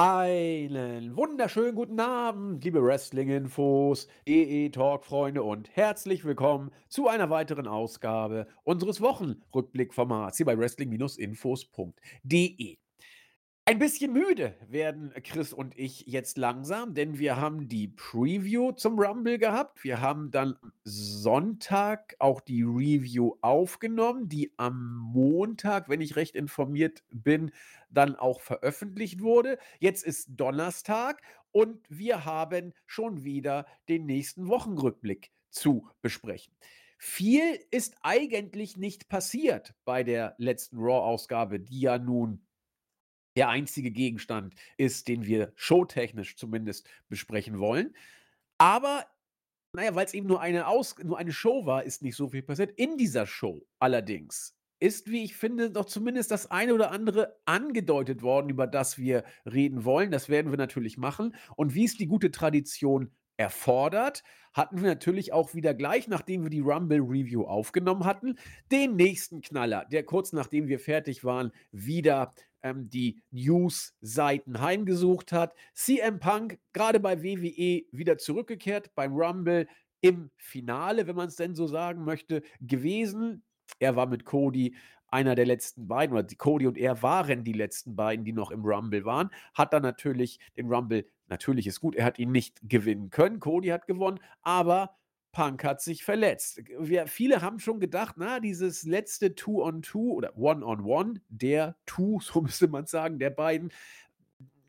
Einen wunderschönen guten Abend, liebe Wrestling-Infos, EE-Talk-Freunde und herzlich willkommen zu einer weiteren Ausgabe unseres Wochenrückblickformats hier bei Wrestling-Infos.de. Ein bisschen müde werden Chris und ich jetzt langsam, denn wir haben die Preview zum Rumble gehabt. Wir haben dann Sonntag auch die Review aufgenommen, die am Montag, wenn ich recht informiert bin, dann auch veröffentlicht wurde. Jetzt ist Donnerstag und wir haben schon wieder den nächsten Wochenrückblick zu besprechen. Viel ist eigentlich nicht passiert bei der letzten Raw-Ausgabe, die ja nun der einzige Gegenstand ist, den wir showtechnisch zumindest besprechen wollen. Aber, naja, weil es eben nur eine, Aus nur eine Show war, ist nicht so viel passiert. In dieser Show allerdings ist, wie ich finde, doch zumindest das eine oder andere angedeutet worden, über das wir reden wollen. Das werden wir natürlich machen. Und wie es die gute Tradition erfordert, hatten wir natürlich auch wieder gleich, nachdem wir die Rumble Review aufgenommen hatten, den nächsten Knaller, der kurz nachdem wir fertig waren, wieder ähm, die News-Seiten heimgesucht hat. CM Punk gerade bei WWE wieder zurückgekehrt beim Rumble im Finale, wenn man es denn so sagen möchte, gewesen. Er war mit Cody einer der letzten beiden, oder Cody und er waren die letzten beiden, die noch im Rumble waren, hat dann natürlich den Rumble, natürlich ist gut, er hat ihn nicht gewinnen können, Cody hat gewonnen, aber Punk hat sich verletzt. Wir, viele haben schon gedacht, na, dieses letzte Two-on-Two oder One-on-One, der Two, so müsste man sagen, der beiden,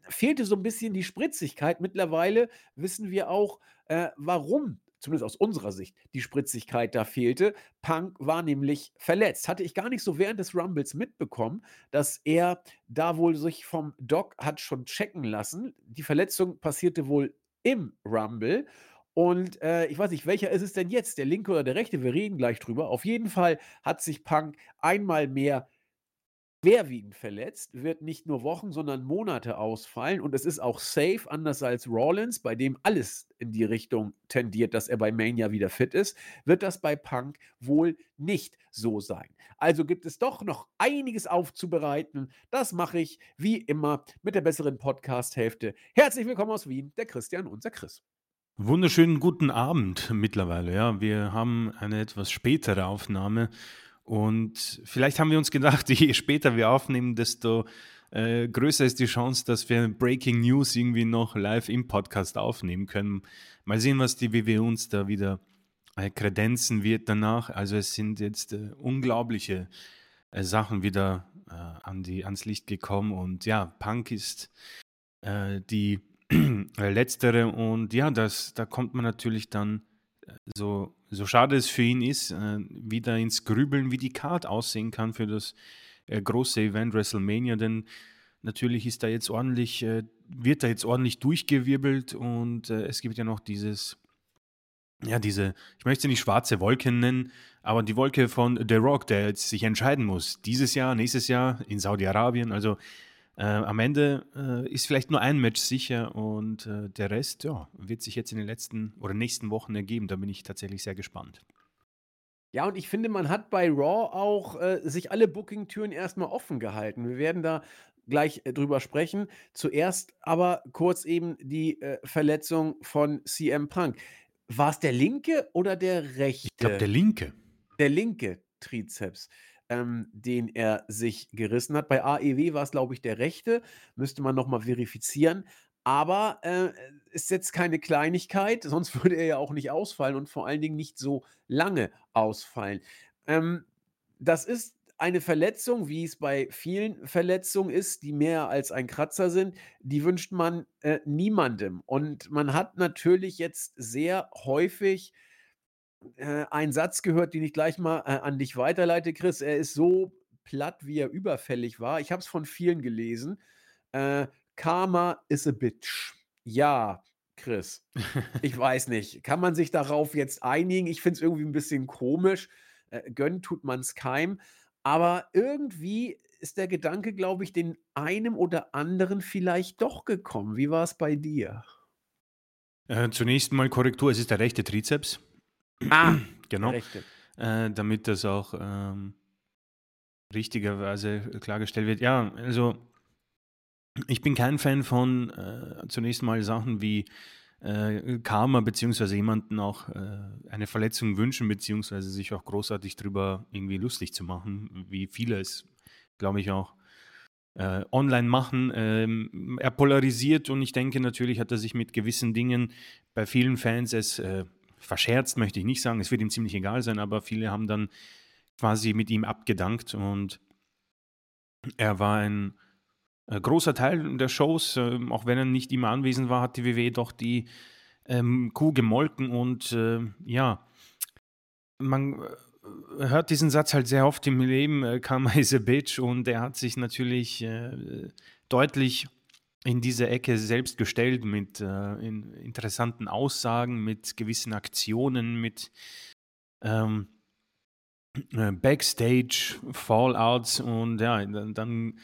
fehlte so ein bisschen die Spritzigkeit. Mittlerweile wissen wir auch, äh, warum zumindest aus unserer Sicht, die Spritzigkeit da fehlte. Punk war nämlich verletzt. Hatte ich gar nicht so während des Rumbles mitbekommen, dass er da wohl sich vom Doc hat schon checken lassen. Die Verletzung passierte wohl im Rumble und äh, ich weiß nicht, welcher ist es denn jetzt? Der linke oder der rechte? Wir reden gleich drüber. Auf jeden Fall hat sich Punk einmal mehr schwerwiegend verletzt, wird nicht nur Wochen, sondern Monate ausfallen. Und es ist auch safe, anders als Rollins, bei dem alles in die Richtung tendiert, dass er bei Mania wieder fit ist, wird das bei Punk wohl nicht so sein. Also gibt es doch noch einiges aufzubereiten. Das mache ich wie immer mit der besseren Podcast-Hälfte. Herzlich willkommen aus Wien, der Christian, unser Chris. Wunderschönen guten Abend mittlerweile. Ja, wir haben eine etwas spätere Aufnahme und vielleicht haben wir uns gedacht, je später wir aufnehmen, desto äh, größer ist die Chance, dass wir Breaking News irgendwie noch live im Podcast aufnehmen können. Mal sehen, was die WW uns da wieder äh, kredenzen wird danach. Also es sind jetzt äh, unglaubliche äh, Sachen wieder äh, an die, ans Licht gekommen und ja, Punk ist äh, die letztere und ja, das, da kommt man natürlich dann, so, so schade es für ihn ist, äh, wieder ins Grübeln, wie die Card aussehen kann für das äh, große Event WrestleMania, denn natürlich ist da jetzt ordentlich, äh, wird da jetzt ordentlich durchgewirbelt und es gibt ja noch dieses, ja, diese, ich möchte sie nicht schwarze Wolke nennen, aber die Wolke von The Rock, der jetzt sich entscheiden muss, dieses Jahr, nächstes Jahr in Saudi-Arabien, also äh, am Ende äh, ist vielleicht nur ein Match sicher und äh, der Rest ja, wird sich jetzt in den letzten oder nächsten Wochen ergeben. Da bin ich tatsächlich sehr gespannt. Ja, und ich finde, man hat bei Raw auch äh, sich alle Booking-Türen erstmal offen gehalten. Wir werden da gleich äh, drüber sprechen. Zuerst aber kurz eben die äh, Verletzung von CM Punk. War es der linke oder der rechte? Ich glaube, der linke. Der linke Trizeps ähm, den er sich gerissen hat. Bei AEW war es, glaube ich, der rechte. Müsste man nochmal verifizieren. Aber äh, ist jetzt keine Kleinigkeit, sonst würde er ja auch nicht ausfallen und vor allen Dingen nicht so lange ausfallen. Ähm, das ist eine Verletzung, wie es bei vielen Verletzungen ist, die mehr als ein Kratzer sind, die wünscht man äh, niemandem. Und man hat natürlich jetzt sehr häufig äh, einen Satz gehört, den ich gleich mal äh, an dich weiterleite, Chris. Er ist so platt, wie er überfällig war. Ich habe es von vielen gelesen. Äh, Karma is a bitch. Ja, Chris. Ich weiß nicht. Kann man sich darauf jetzt einigen? Ich finde es irgendwie ein bisschen komisch. Äh, gönnen tut man es keinem. Aber irgendwie ist der Gedanke, glaube ich, den einem oder anderen vielleicht doch gekommen. Wie war es bei dir? Äh, zunächst mal Korrektur: Es ist der rechte Trizeps. Ah, genau. Äh, damit das auch ähm, richtigerweise klargestellt wird. Ja, also ich bin kein Fan von äh, zunächst mal Sachen wie äh, Karma, beziehungsweise jemanden auch äh, eine Verletzung wünschen, beziehungsweise sich auch großartig darüber irgendwie lustig zu machen, wie viele es, glaube ich, auch äh, online machen. Ähm, er polarisiert und ich denke, natürlich hat er sich mit gewissen Dingen bei vielen Fans es äh, verscherzt, möchte ich nicht sagen. Es wird ihm ziemlich egal sein, aber viele haben dann quasi mit ihm abgedankt und er war ein äh, großer Teil der Shows, äh, auch wenn er nicht immer anwesend war, hat die WWE doch die ähm, Kuh gemolken und äh, ja, man äh, hört diesen Satz halt sehr oft im Leben, äh, Karma is a bitch und er hat sich natürlich deutlich in diese Ecke selbst gestellt mit äh, in interessanten Aussagen, mit gewissen Aktionen, mit ähm, Backstage, Fallouts und ja, dann,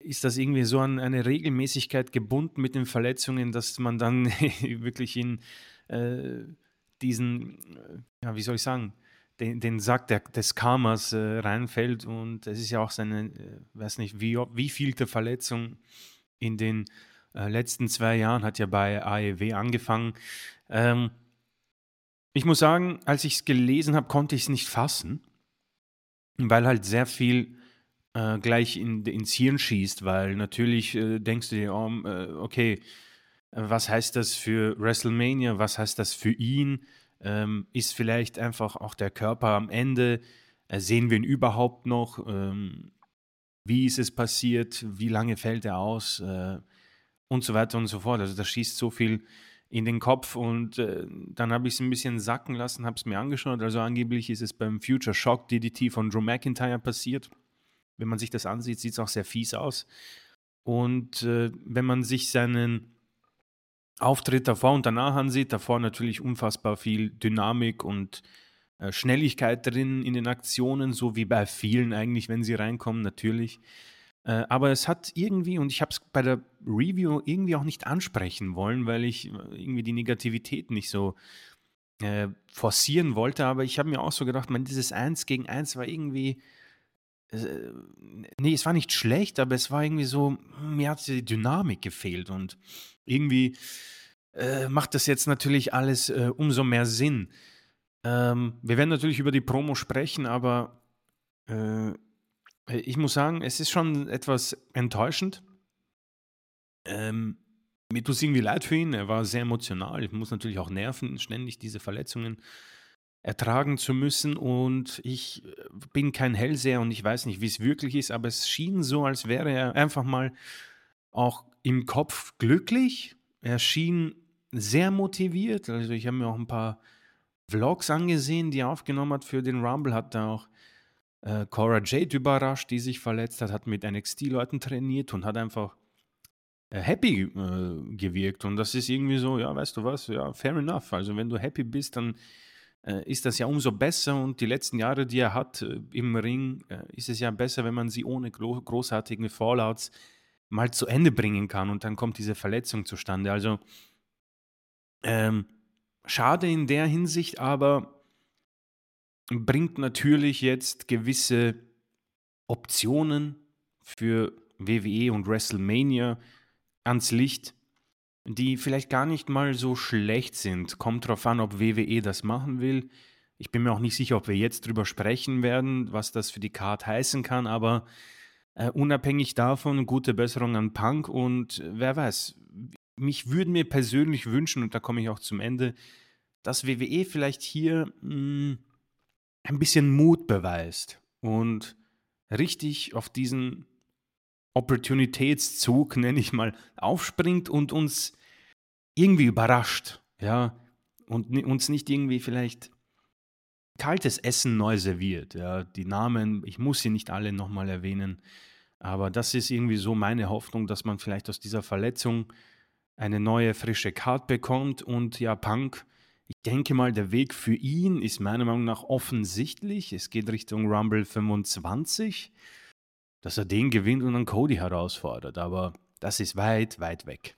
ist das irgendwie so an eine Regelmäßigkeit gebunden mit den Verletzungen, dass man dann wirklich in äh, diesen, äh, ja, wie soll ich sagen, den, den Sack der, des Karmas äh, reinfällt und es ist ja auch seine, äh, weiß nicht, wie, wie vielte Verletzung in den äh, letzten zwei Jahren, hat ja bei AEW angefangen. Ähm, ich muss sagen, als ich es gelesen habe, konnte ich es nicht fassen, weil halt sehr viel äh, gleich in, ins Hirn schießt, weil natürlich äh, denkst du dir, oh, äh, okay, was heißt das für WrestleMania, was heißt das für ihn? Ähm, ist vielleicht einfach auch der Körper am Ende? Äh, sehen wir ihn überhaupt noch? Ähm, wie ist es passiert? Wie lange fällt er aus? Äh, und so weiter und so fort. Also da schießt so viel in den Kopf und äh, dann habe ich es ein bisschen sacken lassen, habe es mir angeschaut. Also angeblich ist es beim Future Shock DDT von Drew McIntyre passiert wenn man sich das ansieht, sieht es auch sehr fies aus. Und äh, wenn man sich seinen Auftritt davor und danach ansieht, davor natürlich unfassbar viel Dynamik und Schnelligkeit drin in den Aktionen, so wie bei vielen eigentlich, wenn sie reinkommen, natürlich. Äh, aber es hat irgendwie, und ich habe es bei der Review irgendwie auch nicht ansprechen wollen, weil ich äh, irgendwie die Negativität nicht so äh, forcieren wollte, aber ich habe mir auch so gedacht, man, dieses Eins gegen Eins war irgendwie äh, nee, es war nicht schlecht, aber es war irgendwie so, hm, mir hat die Dynamik gefehlt und irgendwie äh, macht das jetzt natürlich alles äh, umso mehr Sinn. Ähm, wir werden natürlich über die Promo sprechen, aber äh, ich muss sagen, es ist schon etwas enttäuschend. Ähm, mir tut es irgendwie leid für ihn. Er war sehr emotional. Ich muss natürlich auch nerven, ständig diese Verletzungen ertragen zu müssen. Und ich äh, bin kein Hellseher und ich weiß nicht, wie es wirklich ist, aber es schien so, als wäre er einfach mal auch im Kopf glücklich. Er schien sehr motiviert. Also ich habe mir auch ein paar Vlogs angesehen, die er aufgenommen hat für den Rumble. Hat da auch äh, Cora Jade überrascht, die sich verletzt hat, hat mit NXT-Leuten trainiert und hat einfach äh, happy äh, gewirkt. Und das ist irgendwie so, ja, weißt du was, ja, fair enough. Also wenn du happy bist, dann äh, ist das ja umso besser und die letzten Jahre, die er hat äh, im Ring, äh, ist es ja besser, wenn man sie ohne gro großartige Fallouts mal zu Ende bringen kann und dann kommt diese Verletzung zustande. Also ähm, schade in der Hinsicht, aber bringt natürlich jetzt gewisse Optionen für WWE und WrestleMania ans Licht, die vielleicht gar nicht mal so schlecht sind. Kommt drauf an, ob WWE das machen will. Ich bin mir auch nicht sicher, ob wir jetzt drüber sprechen werden, was das für die Card heißen kann, aber äh, unabhängig davon, gute Besserung an Punk und äh, wer weiß, mich würde mir persönlich wünschen, und da komme ich auch zum Ende, dass WWE vielleicht hier mh, hm, ein bisschen Mut beweist und richtig auf diesen Opportunitätszug, nenne ich mal, aufspringt und uns irgendwie überrascht, ja, und uns nicht irgendwie vielleicht kaltes Essen neu serviert. Ja, die Namen, ich muss sie nicht alle nochmal erwähnen, aber das ist irgendwie so meine Hoffnung, dass man vielleicht aus dieser Verletzung eine neue, frische Card bekommt und ja, Punk, ich denke mal, der Weg für ihn ist meiner Meinung nach offensichtlich. Es geht Richtung Rumble 25, dass er den gewinnt und dann Cody herausfordert, aber das ist weit, weit weg.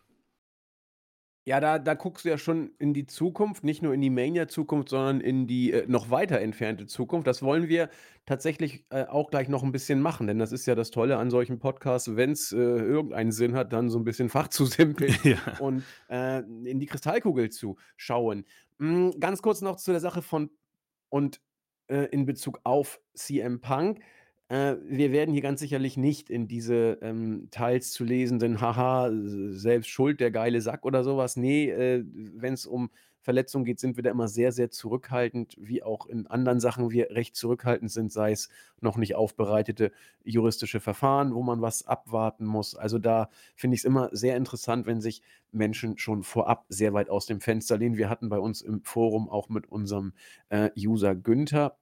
Ja, da da guckst du ja schon in die Zukunft, nicht nur in die Mania-Zukunft, sondern in die, äh, noch weiter entfernte Zukunft. Das wollen wir tatsächlich, äh, auch gleich noch 'n bisschen machen, denn das ist ja das Tolle an solchen Podcasts, wenn's, äh, irgendeinen Sinn hat, dann so 'n bisschen fachzusimpeln Ja. und, äh, in die Kristallkugel zu schauen. Hm, ganz kurz noch zu der Sache von und, äh, in Bezug auf CM Punk. Äh, wir werden hier ganz sicherlich nicht in diese, ähm, teils zu lesenden „Haha, selbst schuld, der geile Sack“ oder so was. Ne, äh, wenn's um Verletzungen geht, sind wir da immer sehr, sehr zurückhaltend, wie auch in anderen Sachen wir recht zurückhaltend sind, sei es noch nicht aufbereitete juristische Verfahren, wo man was abwarten muss. Also, da finde ich's immer sehr interessant, wenn sich Menschen schon vorab sehr weit aus dem Fenster lehnen. Wir hatten bei uns im Forum auch mit unserem, äh, User Günther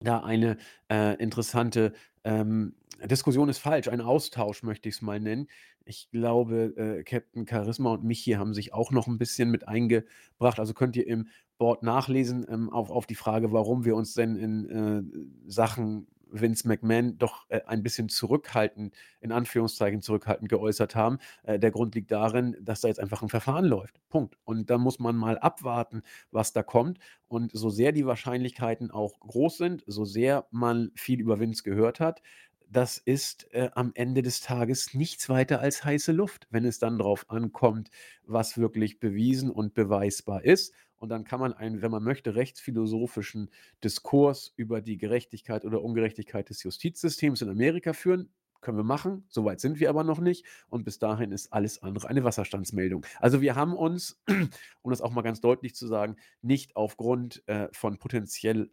da eine, äh, interessante, ähm Diskussion ist falsch, ein Austausch möchte ich's mal nennen. Ich glaube, äh, Captain Charisma und Michi haben sich auch noch 'n bisschen mit eingebracht. Also, könnt ihr im Board nachlesen, ähm, auf auf die Frage, warum wir uns denn in, äh, Sachen Vince McMahon doch, äh, ein bisschen zurückhaltend in Anführungszeichen zurückhaltend geäußert haben. Äh, der Grund liegt darin, dass da jetzt einfach 'n Verfahren läuft. Punkt. Und da muss man mal abwarten, was da kommt. Und so sehr die Wahrscheinlichkeiten auch groß sind, so sehr man viel über Vince gehört hat, das ist, äh, am Ende des Tages nichts weiter als heiße Luft, wenn es dann drauf ankommt, was wirklich bewiesen und beweisbar ist. Und dann kann man einen, wenn man möchte, rechtsphilosophischen Diskurs über die Gerechtigkeit oder Ungerechtigkeit des Justizsystems in Amerika führen. Können wir machen, so weit sind wir aber noch nicht. Und bis dahin ist alles andere eine Wasserstandsmeldung. Also, wir haben uns, um das auch mal ganz deutlich zu sagen, nicht aufgrund, äh, von potenziell,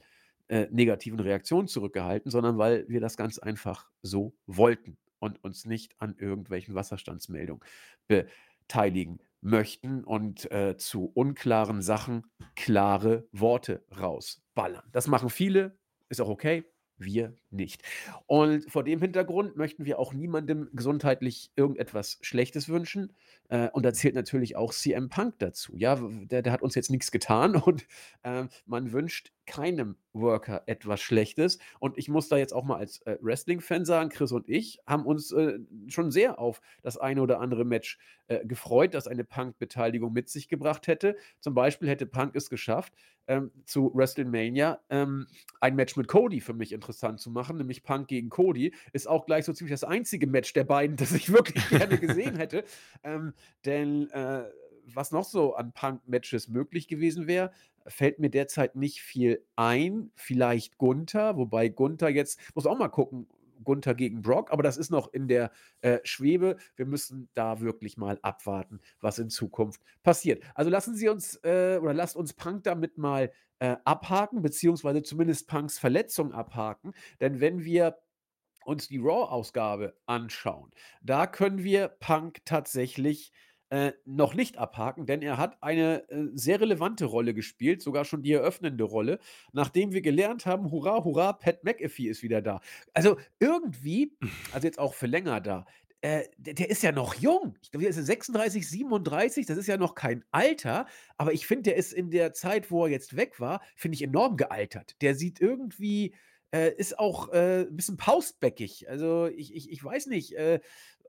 äh, negativen Reaktionen zurückgehalten, sondern weil wir das ganz einfach so wollten und uns nicht an irgendwelchen Wasserstandsmeldungen beteiligen möchten und, äh, zu unklaren Sachen klare Worte rausballern. Das machen viele, ist auch okay, wir nicht. Und vor dem Hintergrund möchten wir auch niemandem gesundheitlich irgendetwas Schlechtes wünschen. Äh, und da zählt natürlich auch CM Punk dazu. Ja, der der hat uns jetzt nix getan und, ähm, man wünscht keinem Worker etwas Schlechtes. Und ich muss da jetzt auch mal als, äh, Wrestling-Fan sagen, Chris und ich haben uns, äh, schon sehr auf das eine oder andere Match, äh, gefreut, das eine Punk-Beteiligung mit sich gebracht hätte. Zum Beispiel hätte Punk es geschafft, ähm, zu WrestleMania, ähm, ein Match mit Cody für mich interessant zu machen, nämlich Punk gegen Cody. Ist auch gleich so ziemlich das einzige Match der beiden, das ich wirklich gerne gesehen hätte. Ähm, denn, äh, was noch so an Punk-Matches möglich gewesen wäre, fällt mir derzeit nicht viel ein. Vielleicht Gunther, wobei Gunther jetzt muss auch mal gucken, Gunther gegen Brock, aber das ist noch in der, äh, Schwebe. Wir müssen da wirklich mal abwarten, was in Zukunft passiert. Also, lassen Sie uns, äh oder lasst uns Punk damit mal, äh, abhaken, beziehungsweise zumindest Punks Verletzung abhaken. Denn wenn wir uns die Raw-Ausgabe anschauen, da können wir Punk tatsächlich, äh, noch nicht abhaken, denn er hat eine, äh, sehr relevante Rolle gespielt, sogar schon die eröffnende Rolle, nachdem wir gelernt haben: „Hurra, hurra, Pat McAfee ist wieder da.“ Also, irgendwie also, jetzt auch für länger da, äh, der der ist ja noch jung. Ich glaube, der ist ja 36, 37, das ist ja noch kein Alter, aber ich finde, der ist in der Zeit, wo er jetzt weg war, finde ich, enorm gealtert. Der sieht irgendwie äh, ist auch, äh, 'n bisschen pausbäckig. Also, ich ich ich weiß nicht, äh,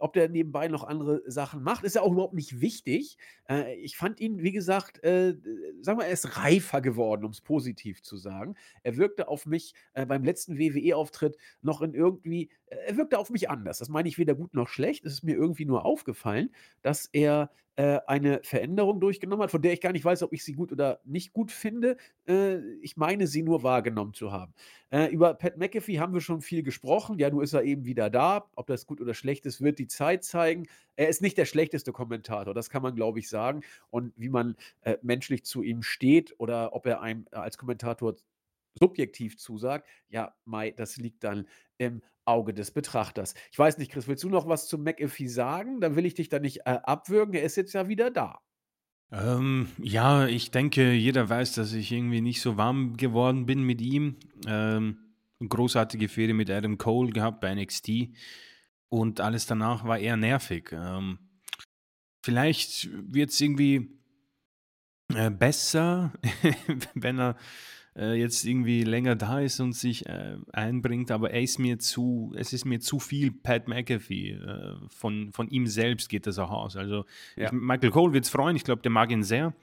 ob der nebenbei noch andere Sachen macht. Ist ja auch überhaupt nicht wichtig. Äh, ich fand ihn, wie gesagt, äh, sagen wir, er ist reifer geworden, um's positiv zu sagen. Er wirkte auf mich, äh, beim letzten WWE-Auftritt noch in irgendwie äh, er wirkte auf mich anders. Das meine ich weder gut noch schlecht. Es ist mir irgendwie nur aufgefallen, dass er, äh, eine Veränderung durchgenommen hat, von der ich gar nicht weiß, ob ich sie gut oder nicht gut finde. Äh, ich meine, sie nur wahrgenommen zu haben. Über Pat McAfee haben wir schon viel gesprochen. Ja, nun ist er eben wieder da. Ob das gut oder schlecht ist, wird die Zeit zeigen. Er ist nicht der schlechteste Kommentator, das kann man, glaube ich, sagen. Und wie man, äh, menschlich zu ihm steht oder ob er einem als Kommentator subjektiv zusagt, ja, mei, das liegt dann im Auge des Betrachters. Ich weiß nicht, Chris, willst du noch was zu McAfee sagen? Dann will ich dich da nicht, äh, abwürgen. Er ist jetzt ja wieder da. Ähm, ja, ich denke, jeder weiß, dass ich irgendwie nicht so warm geworden bin mit ihm. Ähm, großartige Fehde mit Adam Cole gehabt bei NXT und alles danach war eher nervig. Ähm, vielleicht wird's irgendwie äh, besser, wenn er äh, jetzt irgendwie länger da ist und sich äh, einbringt, aber er ist mir zu, es ist mir zu viel Pat McAfee. Äh, von, von ihm selbst geht das auch aus. Also Ja. ich, Michael Cole wird es freuen, ich glaube, der mag ihn sehr.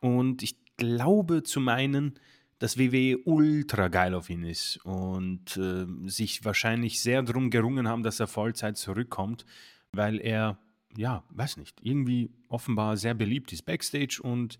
Und ich glaube zu meinen, dass WWE ultra geil auf ihn ist und äh, sich wahrscheinlich sehr darum gerungen haben, dass er Vollzeit zurückkommt, weil er, ja, weiß nicht, irgendwie offenbar sehr beliebt ist backstage und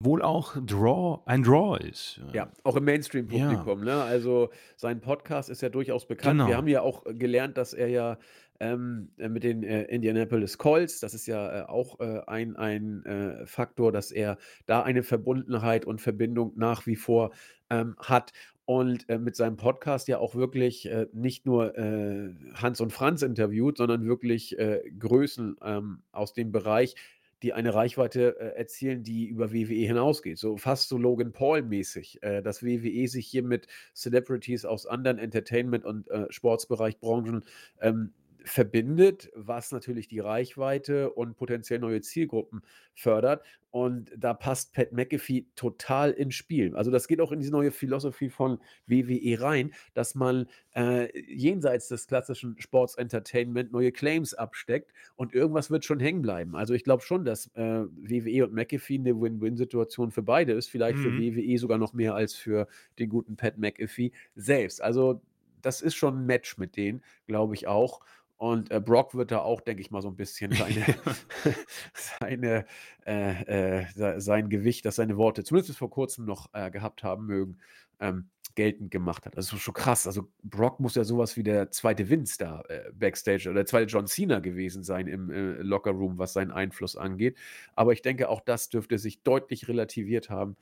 wohl auch Draw, ein Draw ist. Ja, auch im Mainstream-Publikum. Ne? Also sein Podcast ist ja durchaus bekannt. Wir Genau. haben ja auch gelernt, dass er ja ähm, äh, mit den äh, Indianapolis Colts, das ist ja äh, auch äh, ein, ein äh, Faktor, dass er da eine Verbundenheit und Verbindung nach wie vor ähm, hat. Und äh, mit seinem Podcast ja auch wirklich äh, nicht nur äh, Hans und Franz interviewt, sondern wirklich äh, Größen ähm, aus dem Bereich, die eine Reichweite äh, erzielen, die über WWE hinausgeht. So fast so Logan Paul-mäßig, äh, dass WWE sich hier mit Celebrities aus anderen Entertainment- und äh, Sportsbereich, Branchen ähm, verbindet, was natürlich die Reichweite und potenziell neue Zielgruppen fördert. Und da passt Pat McAfee total ins Spiel. Also das geht auch in diese neue Philosophie von WWE rein, dass man äh, jenseits des klassischen Sports Entertainment neue Claims absteckt und irgendwas wird schon hängen bleiben. Also ich glaube schon, dass äh, WWE und McAfee eine Win-Win-Situation für beide ist. Vielleicht für Mhm. WWE sogar noch mehr als für den guten Pat McAfee selbst. Also das ist schon ein Match mit denen, glaube ich auch. Und äh, Brock wird da auch, denke ich mal, so ein bisschen seine, seine, äh, äh, se- sein Gewicht, das seine Worte zumindest bis vor kurzem noch äh, gehabt haben mögen, ähm, geltend gemacht hat. Das ist schon krass. Also Brock muss ja sowas wie der zweite Vince da äh, backstage oder der zweite John Cena gewesen sein im äh, Lockerroom, was seinen Einfluss angeht. Aber ich denke, auch das dürfte sich deutlich relativiert haben,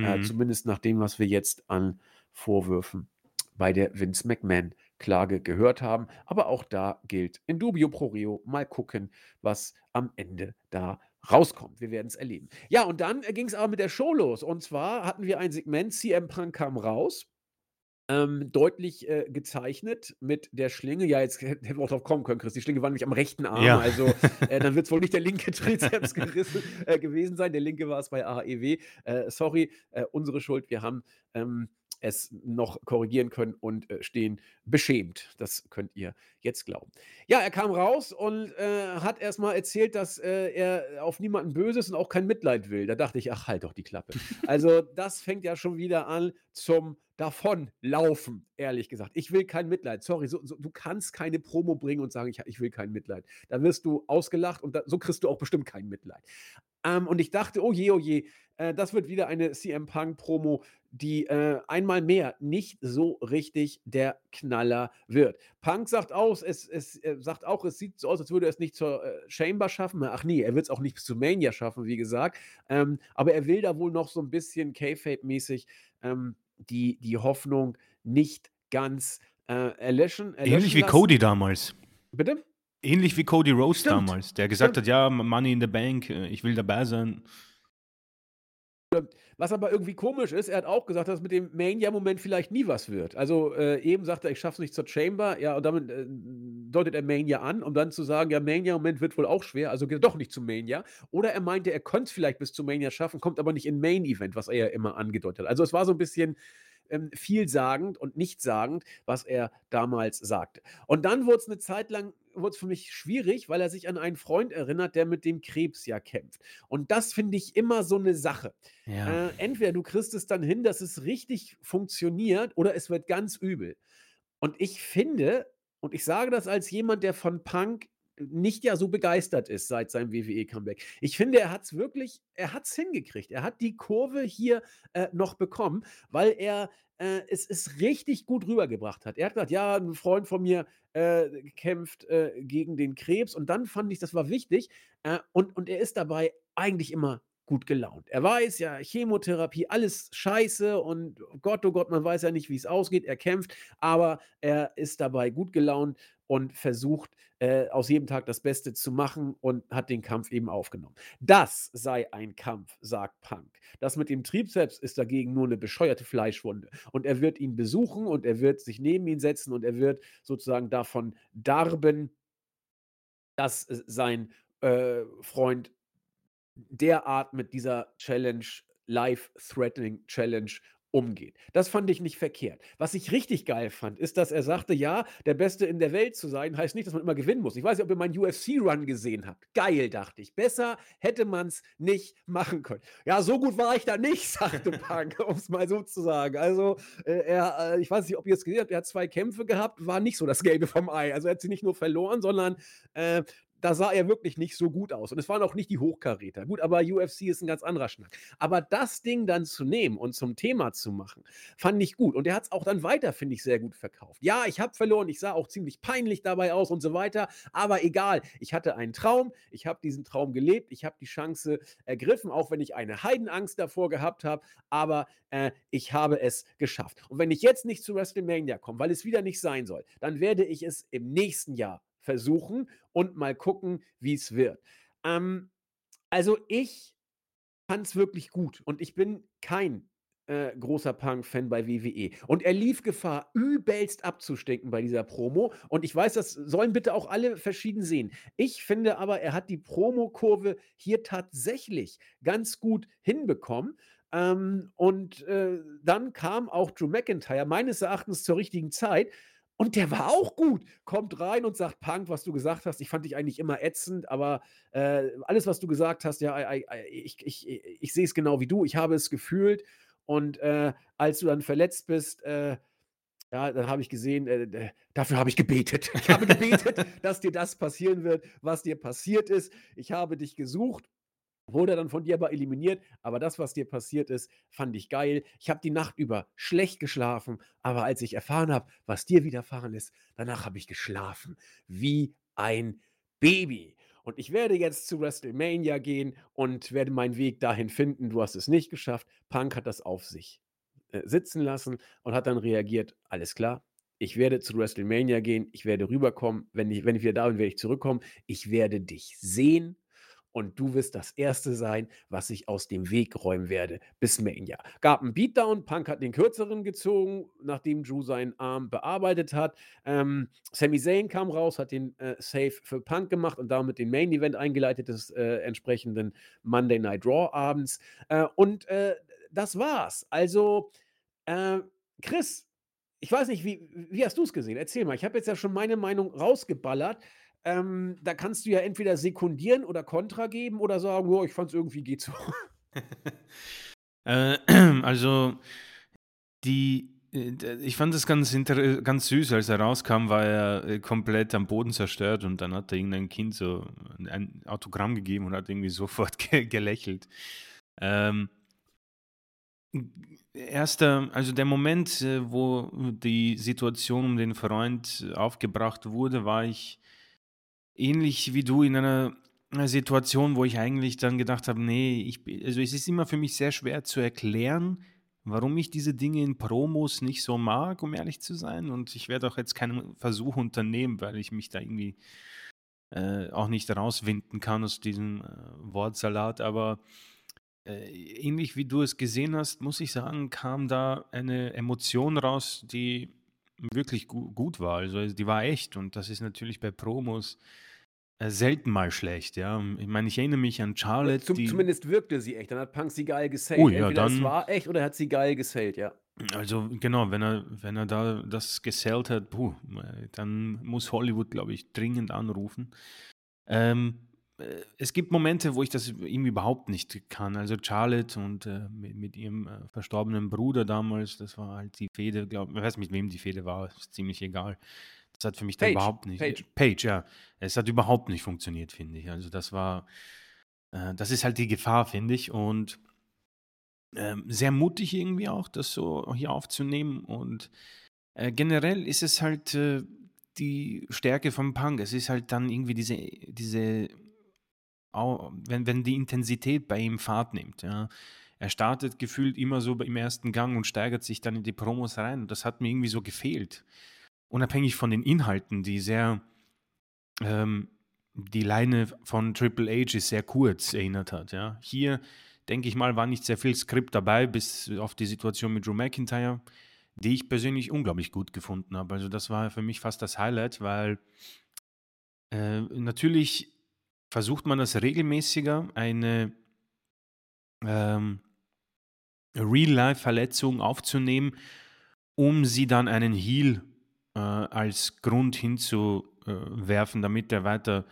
äh, Mhm. zumindest nach dem, was wir jetzt an Vorwürfen bei der Vince McMahon-Klage gehört haben. Aber auch da gilt in dubio pro reo. Mal gucken, was am Ende da rauskommt. Wir werden es erleben. Ja, und dann ging es aber mit der Show los. Und zwar hatten wir ein Segment, CM Punk kam raus. Ähm, deutlich äh, gezeichnet mit der Schlinge. Ja, jetzt hätten wir auch drauf kommen können, Chris. Die Schlinge war nämlich am rechten Arm. Ja. Also äh, dann wird es wohl nicht der linke Trizeps gerissen äh, gewesen sein. Der linke war es bei AEW. Äh, sorry, äh, unsere Schuld. Wir haben ähm, es noch korrigieren können und äh, stehen beschämt. Das könnt ihr jetzt glauben. Ja, er kam raus und äh, hat erstmal erzählt, dass äh, er auf niemanden böse ist und auch kein Mitleid will. Da dachte ich, ach, halt doch die Klappe. Also, das fängt ja schon wieder an zum Davonlaufen, ehrlich gesagt. Ich will kein Mitleid. Sorry, so, so, du kannst keine Promo bringen und sagen, ich, ich will kein Mitleid. Da wirst du ausgelacht und da, so kriegst du auch bestimmt kein Mitleid. Ähm, und ich dachte, oh je, oh je, äh, das wird wieder eine CM Punk-Promo, die äh, einmal mehr nicht so richtig der Knaller wird. Punk sagt aus, es, es äh, sagt auch, es sieht so aus, als würde er es nicht zur äh, Chamber schaffen. Ach nee, er wird es auch nicht bis zu Mania schaffen, wie gesagt. Ähm, aber er will da wohl noch so ein bisschen K-Fape-mäßig ähm, die, die Hoffnung nicht ganz äh, erlöschen, erlöschen Ähnlich wie lassen. Cody damals. Bitte? Ähnlich wie Cody Rose Stimmt, damals, der gesagt stimmt. hat, ja, Money in the Bank, äh, ich will dabei sein. Was aber irgendwie komisch ist, er hat auch gesagt, dass mit dem Mania-Moment vielleicht nie was wird. Also äh, eben sagt er, ich schaff's nicht zur Chamber, ja, und damit äh, deutet er Mania an, um dann zu sagen, ja, Mania-Moment wird wohl auch schwer, also geht er doch nicht zu Mania. Oder er meinte, er könnte es vielleicht bis zu Mania schaffen, kommt aber nicht in Main-Event, was er ja immer angedeutet hat. Also es war so ein bisschen ähm, vielsagend und nichtssagend, was er damals sagte. Und dann wurde es eine Zeit lang wurde es für mich schwierig, weil er sich an einen Freund erinnert, der mit dem Krebs ja kämpft. Und das finde ich immer so eine Sache. Ja. Äh, entweder du kriegst es dann hin, dass es richtig funktioniert, oder es wird ganz übel. Und ich finde, und ich sage das als jemand, der von Punk nicht ja so begeistert ist seit seinem WWE-Comeback. Ich finde, er hat es wirklich, er hat es hingekriegt. Er hat die Kurve hier äh, noch bekommen, weil er äh, es ist richtig gut rübergebracht hat. Er hat gesagt, ja, ein Freund von mir äh, kämpft äh, gegen den Krebs und dann fand ich, das war wichtig äh, und, und er ist dabei eigentlich immer gut gelaunt. Er weiß ja, Chemotherapie, alles scheiße und Gott, oh Gott, man weiß ja nicht, wie es ausgeht. Er kämpft, aber er ist dabei gut gelaunt und versucht äh, aus jedem Tag das Beste zu machen und hat den Kampf eben aufgenommen. Das sei ein Kampf, sagt Punk. Das mit dem Trizeps ist dagegen nur eine bescheuerte Fleischwunde. Und er wird ihn besuchen und er wird sich neben ihn setzen und er wird sozusagen davon darben, dass sein äh, Freund derart mit dieser Challenge Life-Threatening Challenge umgeht. Das fand ich nicht verkehrt. Was ich richtig geil fand, ist, dass er sagte, ja, der Beste in der Welt zu sein, heißt nicht, dass man immer gewinnen muss. Ich weiß nicht, ob ihr meinen UFC-Run gesehen habt. Geil, dachte ich. Besser hätte man es nicht machen können. Ja, so gut war ich da nicht, sagte Punk, um es mal so zu sagen. Also, äh, er, äh, ich weiß nicht, ob ihr es gesehen habt, er hat zwei Kämpfe gehabt, war nicht so das Gelbe vom Ei. Also, er hat sie nicht nur verloren, sondern äh, da sah er wirklich nicht so gut aus. Und es waren auch nicht die Hochkaräter. Gut, aber UFC ist ein ganz anderer Schnack. Aber das Ding dann zu nehmen und zum Thema zu machen, fand ich gut. Und er hat es auch dann weiter, finde ich, sehr gut verkauft. Ja, ich habe verloren, ich sah auch ziemlich peinlich dabei aus und so weiter. Aber egal, ich hatte einen Traum, ich habe diesen Traum gelebt, ich habe die Chance ergriffen, auch wenn ich eine Heidenangst davor gehabt habe. Aber äh, ich habe es geschafft. Und wenn ich jetzt nicht zu WrestleMania komme, weil es wieder nicht sein soll, dann werde ich es im nächsten Jahr versuchen und mal gucken, wie es wird. Ähm, also ich fand es wirklich gut und ich bin kein äh, großer Punk-Fan bei WWE. Und er lief Gefahr, übelst abzustinken bei dieser Promo. Und ich weiß, das sollen bitte auch alle verschieden sehen. Ich finde aber, er hat die Promo-Kurve hier tatsächlich ganz gut hinbekommen. Ähm, und äh, dann kam auch Drew McIntyre meines Erachtens zur richtigen Zeit. Und der war auch gut. Kommt rein und sagt: „Punk, was du gesagt hast, ich fand dich eigentlich immer ätzend, aber, äh, alles, was du gesagt hast, ja, ei ich ich ich sehe es genau wie du. Ich habe es gefühlt und, äh, als du dann verletzt bist, äh, ja, dann habe ich gesehen, äh, dafür habe ich gebetet. Ich habe gebetet, dass dir das passieren wird, was dir passiert ist. Ich habe dich gesucht Wurde dann von dir aber eliminiert, aber das, was dir passiert ist, fand ich geil. Ich habe die Nacht über schlecht geschlafen, aber als ich erfahren habe, was dir widerfahren ist, danach habe ich geschlafen wie ein Baby. Und ich werde jetzt zu WrestleMania gehen und werde meinen Weg dahin finden. Du hast es nicht geschafft. Punk hat das auf sich äh, sitzen lassen und hat dann reagiert, alles klar, ich werde zu WrestleMania gehen, ich werde rüberkommen, wenn ich, wenn ich wieder da bin, werde ich zurückkommen, ich werde dich sehen und du wirst das Erste sein, was ich aus dem Weg räumen werde bis Mania. Gab einen Beatdown, Punk hat den kürzeren gezogen, nachdem Drew seinen Arm bearbeitet hat. Ähm, Sami Zayn kam raus, hat den äh, Save für Punk gemacht und damit den Main Event eingeleitet des äh, entsprechenden Monday Night Raw abends. Äh, und äh, das war's. Also, äh, Chris, ich weiß nicht, wie, wie hast du es gesehen? Erzähl mal. Ich habe jetzt ja schon meine Meinung rausgeballert. Ähm, da kannst du ja entweder sekundieren oder Kontra geben oder sagen: „Oh, ich fand's irgendwie geht so.“ Äh, also, die äh, ich fand das ganz ganz süß, als er rauskam, war er, äh, komplett am Boden zerstört und dann hat er irgendein Kind so ein Autogramm gegeben und hat irgendwie sofort ge gelächelt. Ähm erster also, der Moment, wo die Situation um den Freund aufgebracht wurde, war ich ähnlich wie du in einer, Situation, wo ich eigentlich dann gedacht habe, nee, ich, also es ist immer für mich sehr schwer zu erklären, warum ich diese Dinge in Promos nicht so mag, um ehrlich zu sein. Und ich werde auch jetzt keinen Versuch unternehmen, weil ich mich da irgendwie äh, auch nicht rauswinden kann aus diesem äh, Wortsalat. Aber äh, ähnlich wie du es gesehen hast, muss ich sagen, kam da eine Emotion raus, die wirklich gu gut war. Also die war echt und das ist natürlich bei Promos selten mal schlecht, ja. Ich meine, ich erinnere mich an Charlotte, Zum, die zumindest wirkte sie echt. Dann hat Punk sie geil gesellt. Oh ja, Entweder es dann war echt oder er hat sie geil gesellt, ja. also genau, wenn er wenn er da das gesellt hat, puh, äh, dann muss Hollywood, glaube ich, dringend anrufen. Ähm, äh, es gibt Momente, wo ich das ihm überhaupt nicht kann. Also Charlotte und äh, mit, mit, ihrem äh, verstorbenen Bruder damals, das war halt die Fehde, glaube ich, weiß nicht, mit wem die Fehde war, ist ziemlich egal. Das hat für mich dann überhaupt nicht. Page. Page, ja. Es hat überhaupt nicht funktioniert, finde ich. Also das war, äh, das ist halt die Gefahr, finde ich. Und äh, sehr mutig irgendwie auch, das so hier aufzunehmen. Und äh, generell ist es halt äh, die Stärke vom Punk. Es ist halt dann irgendwie diese, diese, wenn, wenn die Intensität bei ihm Fahrt nimmt, ja. Er startet gefühlt immer so im ersten Gang und steigert sich dann in die Promos rein. Und das hat mir irgendwie so gefehlt unabhängig von den Inhalten, die sehr ähm, die Leine von Triple H ist sehr kurz erinnert hat. Ja. Hier, denke ich mal, war nicht sehr viel Skript dabei, bis auf die Situation mit Drew McIntyre, die ich persönlich unglaublich gut gefunden habe. Also das war für mich fast das Highlight, weil äh, natürlich versucht man das regelmäßiger, eine ähm, Real-Life-Verletzung aufzunehmen, um sie dann einen Heal äh, als Grund hinzuwerfen, damit er weiter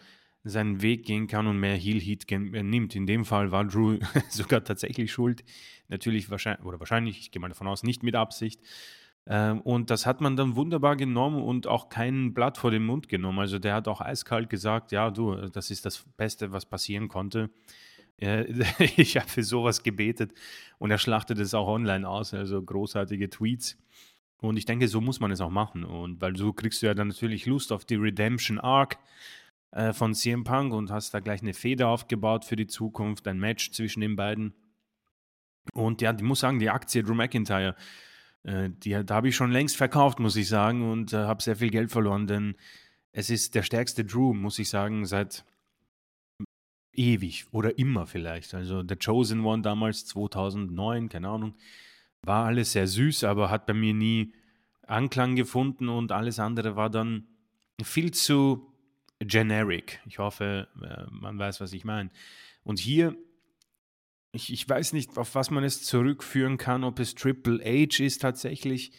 seinen Weg gehen kann und mehr Heal-Heat äh, nimmt. In dem Fall war Drew sogar tatsächlich schuld. Natürlich wahrscheinlich, oder wahrscheinlich, ich gehe mal davon aus, nicht mit Absicht. Ähm, und das hat man dann wunderbar genommen und auch kein Blatt vor den Mund genommen. Also der hat auch eiskalt gesagt, ja du, das ist das Beste, was passieren konnte. Äh, ich habe für sowas gebetet und er schlachtet es auch online aus, also großartige Tweets. Und ich denke, so muss man es auch machen. Und weil so kriegst du ja dann natürlich Lust auf die Redemption Arc äh, von CM Punk und hast da gleich eine Feder aufgebaut für die Zukunft, ein Match zwischen den beiden. Und ja, ich muss sagen, die Aktie Drew McIntyre, äh, die, da habe ich schon längst verkauft, muss ich sagen, und äh, habe sehr viel Geld verloren, denn es ist der stärkste Drew, muss ich sagen, seit ewig oder immer vielleicht. Also The Chosen One damals 2009, keine Ahnung, war alles sehr süß, aber hat bei mir nie Anklang gefunden und alles andere war dann viel zu generic. Ich hoffe, äh, man weiß, was ich meine. Und hier ich, ich weiß nicht, auf was man es zurückführen kann, ob es Triple H ist tatsächlich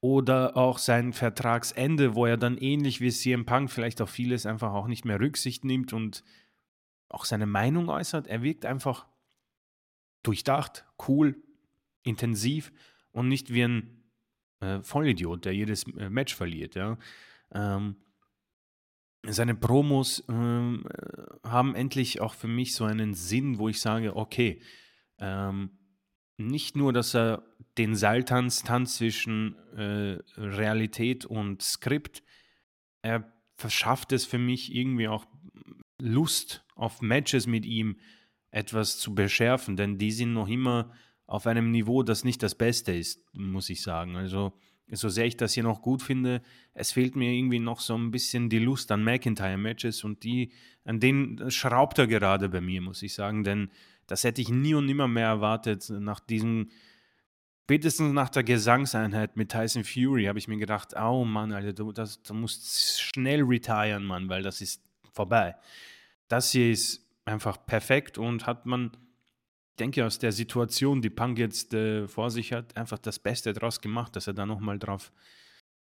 oder auch sein Vertragsende, wo er dann ähnlich wie CM Punk vielleicht auf vieles einfach auch nicht mehr Rücksicht nimmt und auch seine Meinung äußert. Er wirkt einfach durchdacht, cool, intensiv und nicht wie ein äh, Vollidiot, der jedes äh, Match verliert. Ja. Ähm, seine Promos ähm, äh, haben endlich auch für mich so einen Sinn, wo ich sage, okay, ähm, nicht nur, dass er den Seiltanz tanzt zwischen äh, Realität und Skript, er verschafft es für mich irgendwie auch Lust auf Matches mit ihm etwas zu beschärfen, denn die sind noch immer auf einem Niveau, das nicht das Beste ist, muss ich sagen. Also so sehr ich das hier noch gut finde, es fehlt mir irgendwie noch so ein bisschen die Lust an McIntyre-Matches und die, an denen schraubt er gerade bei mir, muss ich sagen, denn das hätte ich nie und nimmer mehr erwartet. Nach diesem, spätestens nach der Gesangseinheit mit Tyson Fury, habe ich mir gedacht, oh Mann, Alter, du, das, du musst schnell retiren, Mann, weil das ist vorbei. Das hier ist einfach perfekt und hat man denke, aus der Situation, die Punk jetzt äh, vor sich hat, einfach das Beste draus gemacht, dass er da nochmal drauf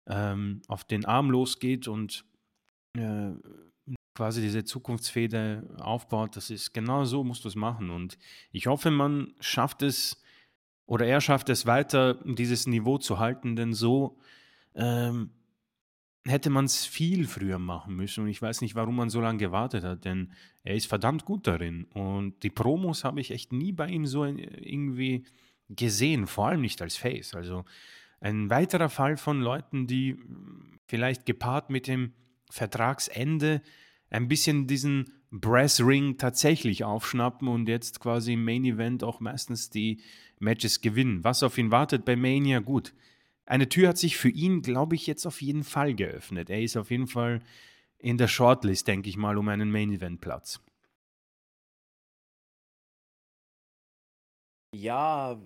ähm, auf den Arm losgeht und äh, quasi diese Zukunftsfeder aufbaut. Das ist genau so, musst du es machen. Und ich hoffe, man schafft es oder er schafft es weiter, dieses Niveau zu halten, denn so ähm, hätte man es viel früher machen müssen. Und ich weiß nicht, warum man so lange gewartet hat, denn er ist verdammt gut darin. Und die Promos habe ich echt nie bei ihm so irgendwie gesehen, vor allem nicht als Face. Also ein weiterer Fall von Leuten, die vielleicht gepaart mit dem Vertragsende ein bisschen diesen Brass Ring tatsächlich aufschnappen und jetzt quasi im Main Event auch meistens die Matches gewinnen. Was auf ihn wartet bei Mania, gut eine Tür hat sich für ihn, glaube ich, jetzt auf jeden Fall geöffnet. Er ist auf jeden Fall in der Shortlist, denke ich mal, um einen Main-Event-Platz. Ja,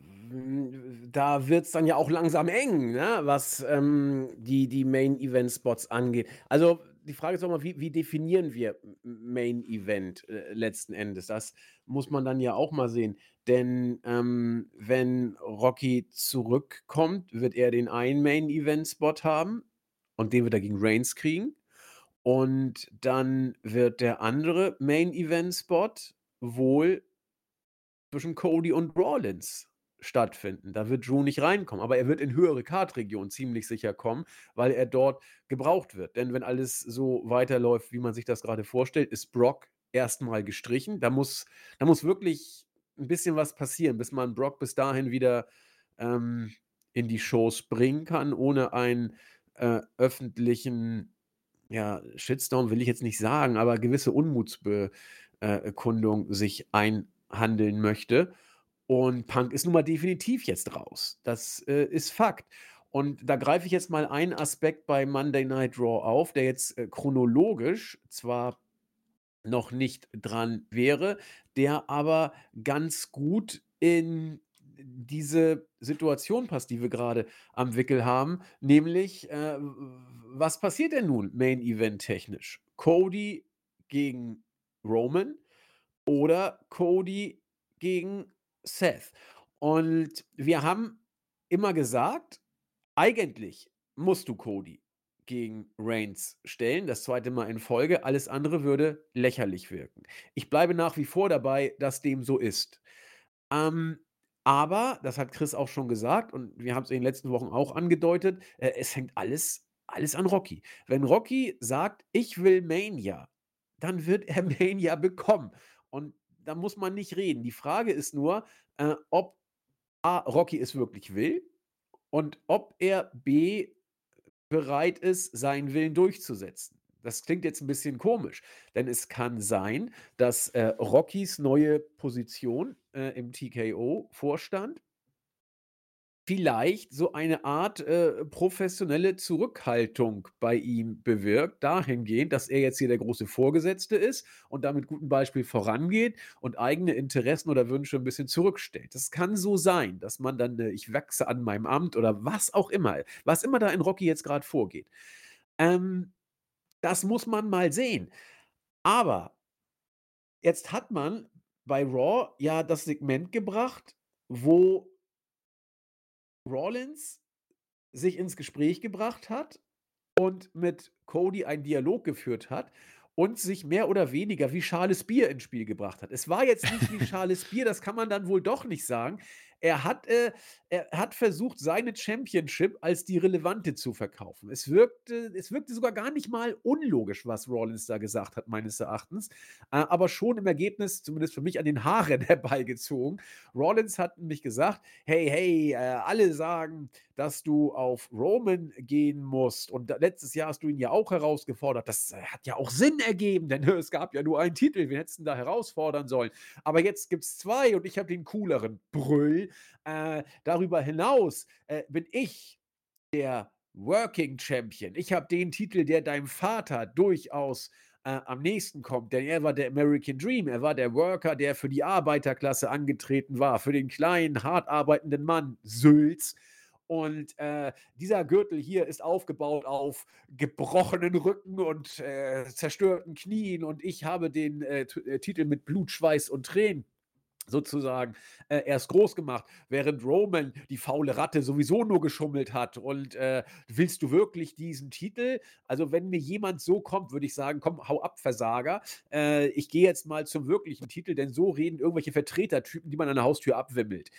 da wird es dann ja auch langsam eng, ne? was ähm, die, die Main-Event-Spots angeht. Also die Frage ist auch mal, wie, wie definieren wir Main Event äh, letzten Endes? Das muss man dann ja auch mal sehen. Denn ähm, wenn Rocky zurückkommt, wird er den einen Main Event Spot haben und den wird er gegen Reigns kriegen. Und dann wird der andere Main Event Spot wohl zwischen Cody und Rollins stattfinden. Da wird Drew nicht reinkommen, aber er wird in höhere Kartregionen ziemlich sicher kommen, weil er dort gebraucht wird. Denn wenn alles so weiterläuft, wie man sich das gerade vorstellt, ist Brock erstmal gestrichen. Da muss, da muss wirklich ein bisschen was passieren, bis man Brock bis dahin wieder ähm, in die Shows bringen kann, ohne einen äh, öffentlichen ja, Shitstorm will ich jetzt nicht sagen, aber gewisse Unmutsbekundung sich einhandeln möchte. Und Punk ist nun mal definitiv jetzt raus. Das äh, ist Fakt. Und da greife ich jetzt mal einen Aspekt bei Monday Night Raw auf, der jetzt äh, chronologisch zwar noch nicht dran wäre, der aber ganz gut in diese Situation passt, die wir gerade am Wickel haben, nämlich äh, was passiert denn nun Main Event technisch? Cody gegen Roman oder Cody gegen Seth. Und wir haben immer gesagt, eigentlich musst du Cody gegen Reigns stellen, das zweite Mal in Folge. Alles andere würde lächerlich wirken. Ich bleibe nach wie vor dabei, dass dem so ist. Ähm, aber, das hat Chris auch schon gesagt und wir haben es in den letzten Wochen auch angedeutet, äh, es hängt alles, alles an Rocky. Wenn Rocky sagt, ich will Mania, dann wird er Mania bekommen. Und da muss man nicht reden. Die Frage ist nur, äh, ob A, Rocky es wirklich will und ob er B bereit ist, seinen Willen durchzusetzen. Das klingt jetzt ein bisschen komisch, denn es kann sein, dass äh, Rockys neue Position äh, im TKO-Vorstand vielleicht so eine Art, äh, professionelle Zurückhaltung bei ihm bewirkt, dahingehend, dass er jetzt hier der große Vorgesetzte ist und da mit gutem Beispiel vorangeht und eigene Interessen oder Wünsche ein bisschen zurückstellt. Das kann so sein, dass man dann, äh, ich wachse an meinem Amt oder was auch immer was immer da in Rocky jetzt gerade vorgeht. Ähm, das muss man mal sehen. Aber jetzt hat man bei Raw ja das Segment gebracht, wo Rollins sich ins Gespräch gebracht hat und mit Cody einen Dialog geführt hat und sich mehr oder weniger wie Charles Bier ins Spiel gebracht hat. Es war jetzt nicht wie Charles Bier, das kann man dann wohl doch nicht sagen. Er hat, äh, er hat versucht, seine Championship als die relevante zu verkaufen. Es wirkte, es wirkte sogar gar nicht mal unlogisch, was Rollins da gesagt hat, meines Erachtens. Äh, aber schon im Ergebnis, zumindest für mich, an den Haaren herbeigezogen. Rollins hat nämlich gesagt: Hey, hey, äh, alle sagen, dass du auf Roman gehen musst. Und letztes Jahr hast du ihn ja auch herausgefordert. Das äh, hat ja auch Sinn ergeben, denn es gab ja nur einen Titel. Wir hätten da herausfordern sollen. Aber jetzt gibt es zwei und ich habe den cooleren. Brüll. Äh, darüber hinaus äh, bin ich der Working Champion. Ich habe den Titel, der deinem Vater durchaus äh, am nächsten kommt, denn er war der American Dream, er war der Worker, der für die Arbeiterklasse angetreten war, für den kleinen, hart arbeitenden Mann, Sülz. Und äh, dieser Gürtel hier ist aufgebaut auf gebrochenen Rücken und äh, zerstörten Knien. Und ich habe den äh, äh Titel mit Blut, Schweiß und Tränen sozusagen äh, erst groß gemacht, während Roman die faule Ratte sowieso nur geschummelt hat. Und äh, willst du wirklich diesen Titel? Also wenn mir jemand so kommt, würde ich sagen, komm, hau ab, Versager. Äh, ich gehe jetzt mal zum wirklichen Titel, denn so reden irgendwelche Vertretertypen, die man an der Haustür abwimmelt.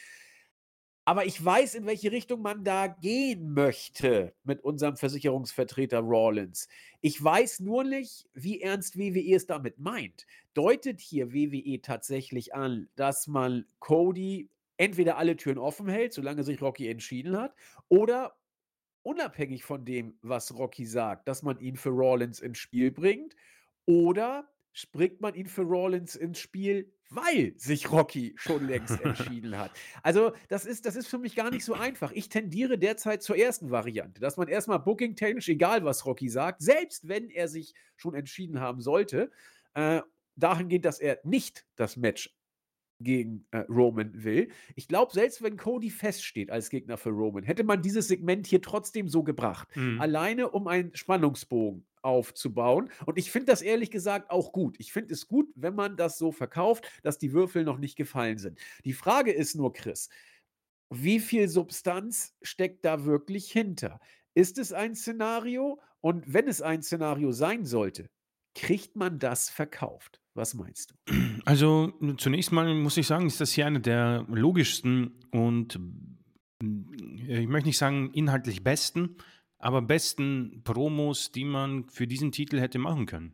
Aber ich weiß, in welche Richtung man da gehen möchte mit unserem Versicherungsvertreter Rawlins. Ich weiß nur nicht, wie ernst WWE es damit meint. Deutet hier WWE tatsächlich an, dass man Cody entweder alle Türen offen hält, solange sich Rocky entschieden hat, oder unabhängig von dem, was Rocky sagt, dass man ihn für Rawlins ins Spiel bringt, oder springt man ihn für Rawlins ins Spiel, weil sich Rocky schon längst entschieden hat. Also, das ist, das ist für mich gar nicht so einfach. Ich tendiere derzeit zur ersten Variante, dass man erstmal booking-technisch, egal was Rocky sagt, selbst wenn er sich schon entschieden haben sollte, äh, dahingehend, dass er nicht das Match gegen äh, Roman will. Ich glaube, selbst wenn Cody feststeht als Gegner für Roman, hätte man dieses Segment hier trotzdem so gebracht. Mhm. Alleine um einen Spannungsbogen aufzubauen. Und ich finde das ehrlich gesagt auch gut. Ich finde es gut, wenn man das so verkauft, dass die Würfel noch nicht gefallen sind. Die Frage ist nur, Chris, wie viel Substanz steckt da wirklich hinter? Ist es ein Szenario? Und wenn es ein Szenario sein sollte, kriegt man das verkauft? Was meinst du? Also zunächst mal muss ich sagen, ist das hier eine der logischsten und äh, ich möchte nicht sagen inhaltlich besten, aber besten Promos, die man für diesen Titel hätte machen können.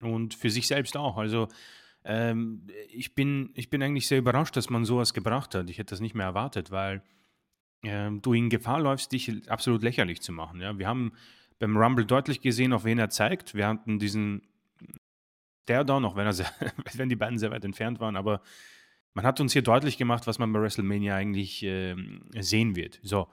Und für sich selbst auch. Also ähm, ich, bin, ich bin eigentlich sehr überrascht, dass man sowas gebracht hat. Ich hätte das nicht mehr erwartet, weil äh, du in Gefahr läufst, dich absolut lächerlich zu machen. Ja? Wir haben beim Rumble deutlich gesehen, auf wen er zeigt. Wir hatten diesen Daredon, auch wenn, er sehr, wenn die beiden sehr weit entfernt waren, aber man hat uns hier deutlich gemacht, was man bei WrestleMania eigentlich äh, sehen wird. So,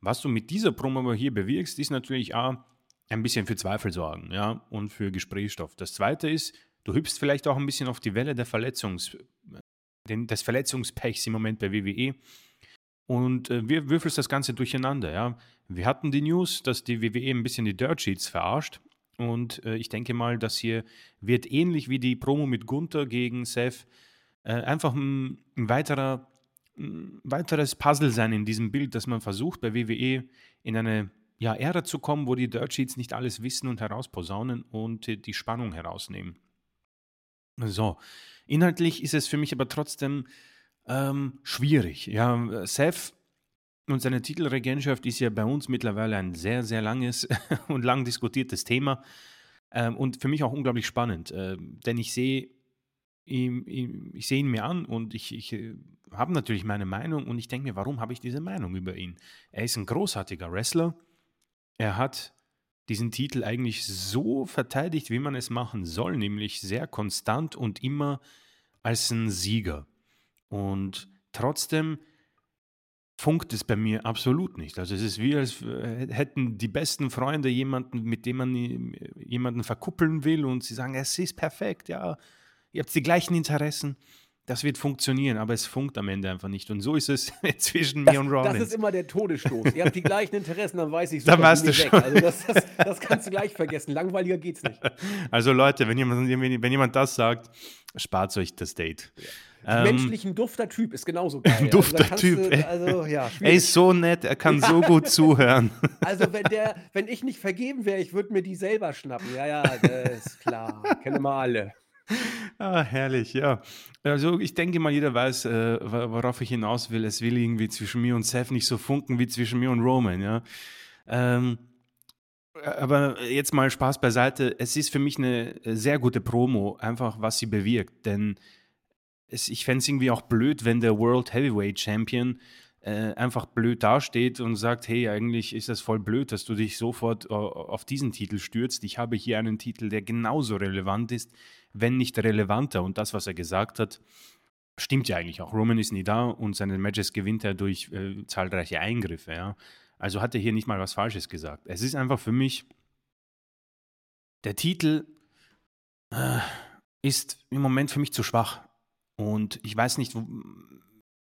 was du mit dieser Promo hier bewirkst, ist natürlich A, ein bisschen für Zweifel sorgen, ja, und für Gesprächsstoff. Das zweite ist, du hüpfst vielleicht auch ein bisschen auf die Welle der Verletzungs, den, des Verletzungspechs im Moment bei WWE und äh, wir würfelst das Ganze durcheinander, ja. Wir hatten die News, dass die WWE ein bisschen die Dirt Sheets verarscht und äh, ich denke mal, das hier wird ähnlich wie die Promo mit Gunther gegen Seth äh, einfach ein, ein weiterer ein weiteres Puzzle sein in diesem Bild, dass man versucht, bei WWE in eine ja, Ära zu kommen, wo die Dirt Sheets nicht alles wissen und herausposaunen und die Spannung herausnehmen. So, inhaltlich ist es für mich aber trotzdem ähm, schwierig. Ja, Seth und seine Titelregentschaft ist ja bei uns mittlerweile ein sehr, sehr langes und lang diskutiertes Thema ähm, und für mich auch unglaublich spannend, äh, denn ich sehe ihm, ich sehe ihn mir an und ich, ich äh, habe natürlich meine Meinung und ich denke mir, warum habe ich diese Meinung über ihn? Er ist ein großartiger Wrestler. Er hat diesen Titel eigentlich so verteidigt, wie man es machen soll, nämlich sehr konstant und immer als ein Sieger. Und trotzdem funkt es bei mir absolut nicht. Also es ist wie, als äh, hätten die besten Freunde jemanden, mit dem man äh, jemanden verkuppeln will und sie sagen, es ist perfekt, ja, ihr habt die gleichen Interessen. Das wird funktionieren, aber es funkt am Ende einfach nicht. Und so ist es zwischen das, mir und Rollins. Das ist immer der Todesstoß. Ihr habt die gleichen Interessen, dann weiß ich Dann warst du schon. Also das, das, das, kannst du gleich vergessen. Langweiliger geht's nicht. Also Leute, wenn jemand, wenn jemand das sagt, spart euch das Date. Ja. Ähm, Menschlich ein dufter Typ ist genauso geil. Ein dufter also Typ. Du, also, ja, er ist so nett, er kann so gut zuhören. Also wenn, der, wenn ich nicht vergeben wäre, ich würde mir die selber schnappen. Ja, ja, das ist klar. Kennen wir alle. Ah, herrlich, ja. Also ich denke mal, jeder weiß, äh, worauf ich hinaus will. Es will irgendwie zwischen mir und Seth nicht so funken wie zwischen mir und Roman, ja. Ähm, aber jetzt mal Spaß beiseite. Es ist für mich eine sehr gute Promo, einfach was sie bewirkt. Denn es, ich fände es irgendwie auch blöd, wenn der World Heavyweight Champion äh, einfach blöd dasteht und sagt, hey, eigentlich ist das voll blöd, dass du dich sofort uh, auf diesen Titel stürzt. Ich habe hier einen Titel, der genauso relevant ist, wenn nicht relevanter. Und das, was er gesagt hat, stimmt ja eigentlich auch. Roman ist nie da und seine Matches gewinnt er durch äh, zahlreiche Eingriffe. Ja? Also hat er hier nicht mal was Falsches gesagt. Es ist einfach für mich, der Titel äh, ist im Moment für mich zu schwach. Und ich weiß nicht,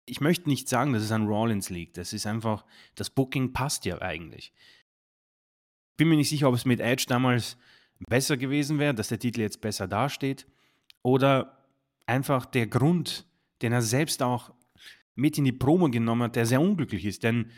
ich möchte nicht sagen, dass es an Rollins liegt. Das ist einfach, das Booking passt ja eigentlich. Bin mir nicht sicher, ob es mit Edge damals besser gewesen wäre, dass der Titel jetzt besser dasteht. Oder einfach der Grund, den er selbst auch mit in die Promo genommen hat, der sehr unglücklich ist. Denn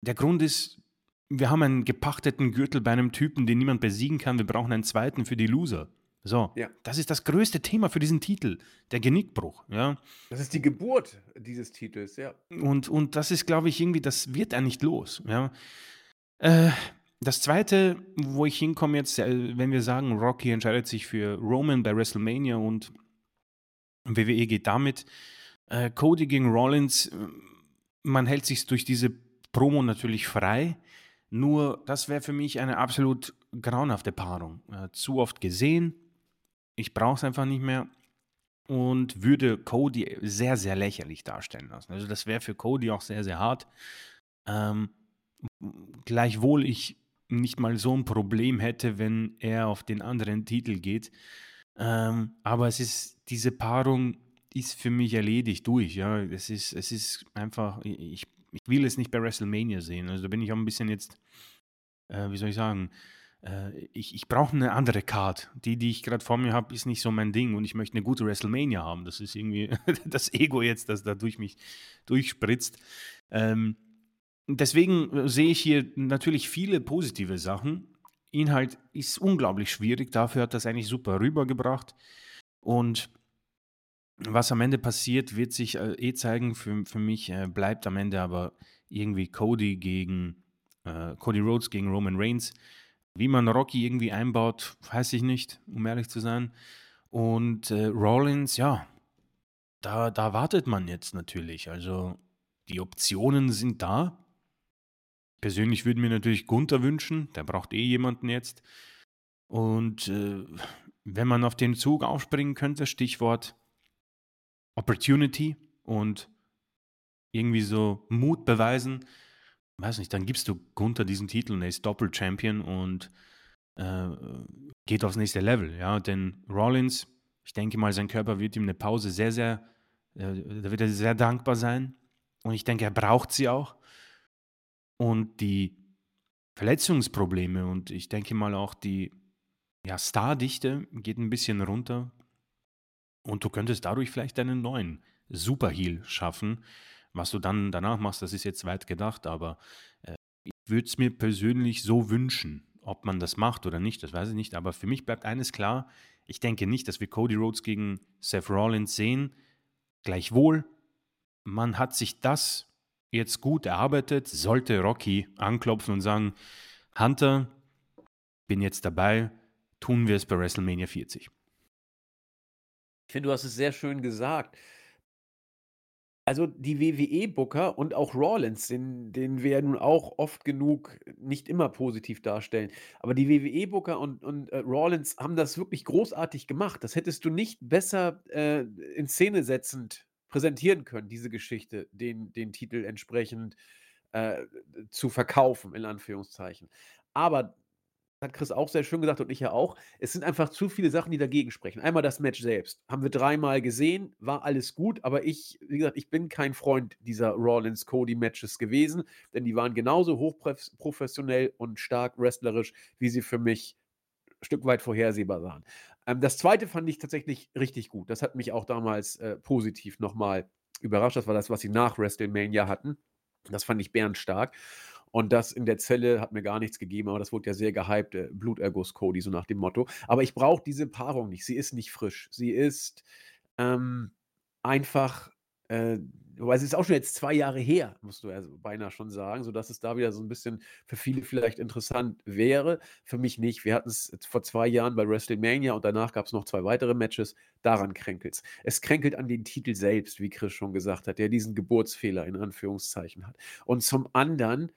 der Grund ist, wir haben einen gepachteten Gürtel bei einem Typen, den niemand besiegen kann. Wir brauchen einen zweiten für die Loser. So, ja. das ist das größte Thema für diesen Titel, der Genickbruch. Ja. Das ist die Geburt dieses Titels, ja. Und, und das ist, glaube ich, irgendwie, das wird er nicht los. Ja. Äh, das zweite, wo ich hinkomme jetzt, äh, wenn wir sagen, Rocky entscheidet sich für Roman bei WrestleMania und WWE geht damit, äh, Cody gegen Rollins, äh, man hält sich durch diese Promo natürlich frei. Nur, das wäre für mich eine absolut grauenhafte Paarung. Äh, zu oft gesehen, ich brauche es einfach nicht mehr und würde Cody sehr, sehr lächerlich darstellen lassen. Also das wäre für Cody auch sehr, sehr hart. Ähm, gleichwohl ich nicht mal so ein Problem hätte, wenn er auf den anderen Titel geht. Ähm, aber es ist, diese Paarung ist für mich erledigt durch. Ja, es ist, es ist einfach, ich, ich will es nicht bei WrestleMania sehen. Also da bin ich auch ein bisschen jetzt, äh, wie soll ich sagen, ich, ich brauche eine andere Card. Die, die ich gerade vor mir habe, ist nicht so mein Ding und ich möchte eine gute WrestleMania haben. Das ist irgendwie das Ego jetzt, das da durch mich durchspritzt. Ähm, deswegen sehe ich hier natürlich viele positive Sachen. Inhalt ist unglaublich schwierig, dafür hat das eigentlich super rübergebracht. Und was am Ende passiert, wird sich äh, eh zeigen. Für, für mich äh, bleibt am Ende aber irgendwie Cody gegen äh, Cody Rhodes gegen Roman Reigns. Wie man Rocky irgendwie einbaut, weiß ich nicht, um ehrlich zu sein. Und äh, Rollins, ja, da, da wartet man jetzt natürlich. Also die Optionen sind da. Persönlich würde mir natürlich Gunther wünschen, der braucht eh jemanden jetzt. Und äh, wenn man auf den Zug aufspringen könnte, Stichwort Opportunity und irgendwie so Mut beweisen, weiß nicht, dann gibst du Gunther diesen Titel und er ist Doppel-Champion und äh, geht aufs nächste Level. Ja, denn Rollins, ich denke mal, sein Körper wird ihm eine Pause sehr, sehr, äh, da wird er sehr dankbar sein. Und ich denke, er braucht sie auch. Und die Verletzungsprobleme und ich denke mal auch die ja, Stardichte geht ein bisschen runter. Und du könntest dadurch vielleicht einen neuen Superheal schaffen, Was du dann danach machst, das ist jetzt weit gedacht, aber äh, ich würde es mir persönlich so wünschen. Ob man das macht oder nicht, das weiß ich nicht. Aber für mich bleibt eines klar. Ich denke nicht, dass wir Cody Rhodes gegen Seth Rollins sehen. Gleichwohl, man hat sich das jetzt gut erarbeitet. Sollte Rocky anklopfen und sagen, Hunter, bin jetzt dabei, tun wir es bei WrestleMania 40. Ich finde, du hast es sehr schön gesagt. Also die WWE-Booker und auch Rawlins, den, den wir ja nun auch oft genug nicht immer positiv darstellen. Aber die WWE-Booker und, und äh, Rawlins haben das wirklich großartig gemacht. Das hättest du nicht besser äh, in Szene setzend präsentieren können, diese Geschichte, den, den Titel entsprechend äh, zu verkaufen, in Anführungszeichen. Aber hat Chris auch sehr schön gesagt und ich ja auch. Es sind einfach zu viele Sachen, die dagegen sprechen. Einmal das Match selbst. Haben wir dreimal gesehen, war alles gut, aber ich, wie gesagt, ich bin kein Freund dieser Rollins-Cody-Matches gewesen, denn die waren genauso hochprofessionell und stark wrestlerisch, wie sie für mich ein Stück weit vorhersehbar waren. Ähm, das zweite fand ich tatsächlich richtig gut. Das hat mich auch damals äh, positiv nochmal überrascht. Das war das, was sie nach WrestleMania hatten. Das fand ich bärenstark. Und das in der Zelle hat mir gar nichts gegeben, aber das wurde ja sehr gehypt, äh, Bluterguss Cody, so nach dem Motto. Aber ich brauche diese Paarung nicht. Sie ist nicht frisch. Sie ist ähm, einfach, äh, weil es ist auch schon jetzt zwei Jahre her, musst du ja beinahe schon sagen, sodass es da wieder so ein bisschen für viele vielleicht interessant wäre. Für mich nicht. Wir hatten es vor zwei Jahren bei WrestleMania und danach gab es noch zwei weitere Matches. Daran kränkelt es. Es kränkelt an den Titel selbst, wie Chris schon gesagt hat, der diesen Geburtsfehler in Anführungszeichen hat. Und zum anderen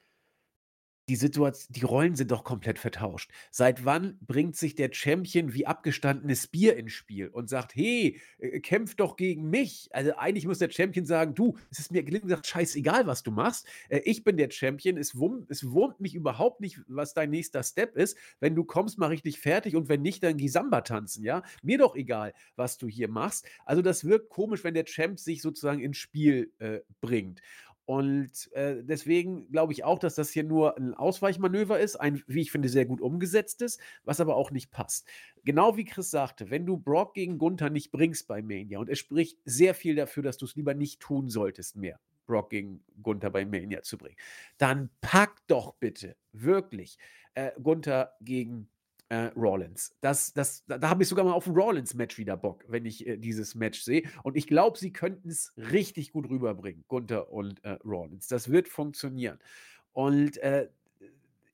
die Situation, die Rollen sind doch komplett vertauscht. Seit wann bringt sich der Champion wie abgestandenes Bier ins Spiel und sagt, hey, äh, kämpf doch gegen mich? Also eigentlich muss der Champion sagen, du, es ist mir gelingen gesagt, scheißegal, was du machst. Äh, ich bin der Champion. Es wurmt, es wurmt mich überhaupt nicht, was dein nächster Step ist. Wenn du kommst, mal richtig fertig und wenn nicht, dann geh Samba tanzen, ja? Mir doch egal, was du hier machst. Also das wirkt komisch, wenn der Champ sich sozusagen ins Spiel äh, bringt. Und äh, deswegen glaube ich auch, dass das hier nur ein Ausweichmanöver ist, ein, wie ich finde, sehr gut umgesetztes, was aber auch nicht passt. Genau wie Chris sagte, wenn du Brock gegen Gunther nicht bringst bei Mania, und es spricht sehr viel dafür, dass du es lieber nicht tun solltest mehr, Brock gegen Gunther bei Mania zu bringen, dann pack doch bitte wirklich äh, Gunther gegen äh, Rollins. Das, das, da, da habe ich sogar mal auf ein Rollins-Match wieder Bock, wenn ich äh, dieses Match sehe. Und ich glaube, sie könnten es richtig gut rüberbringen, Gunther und äh, Rollins. Das wird funktionieren. Und äh,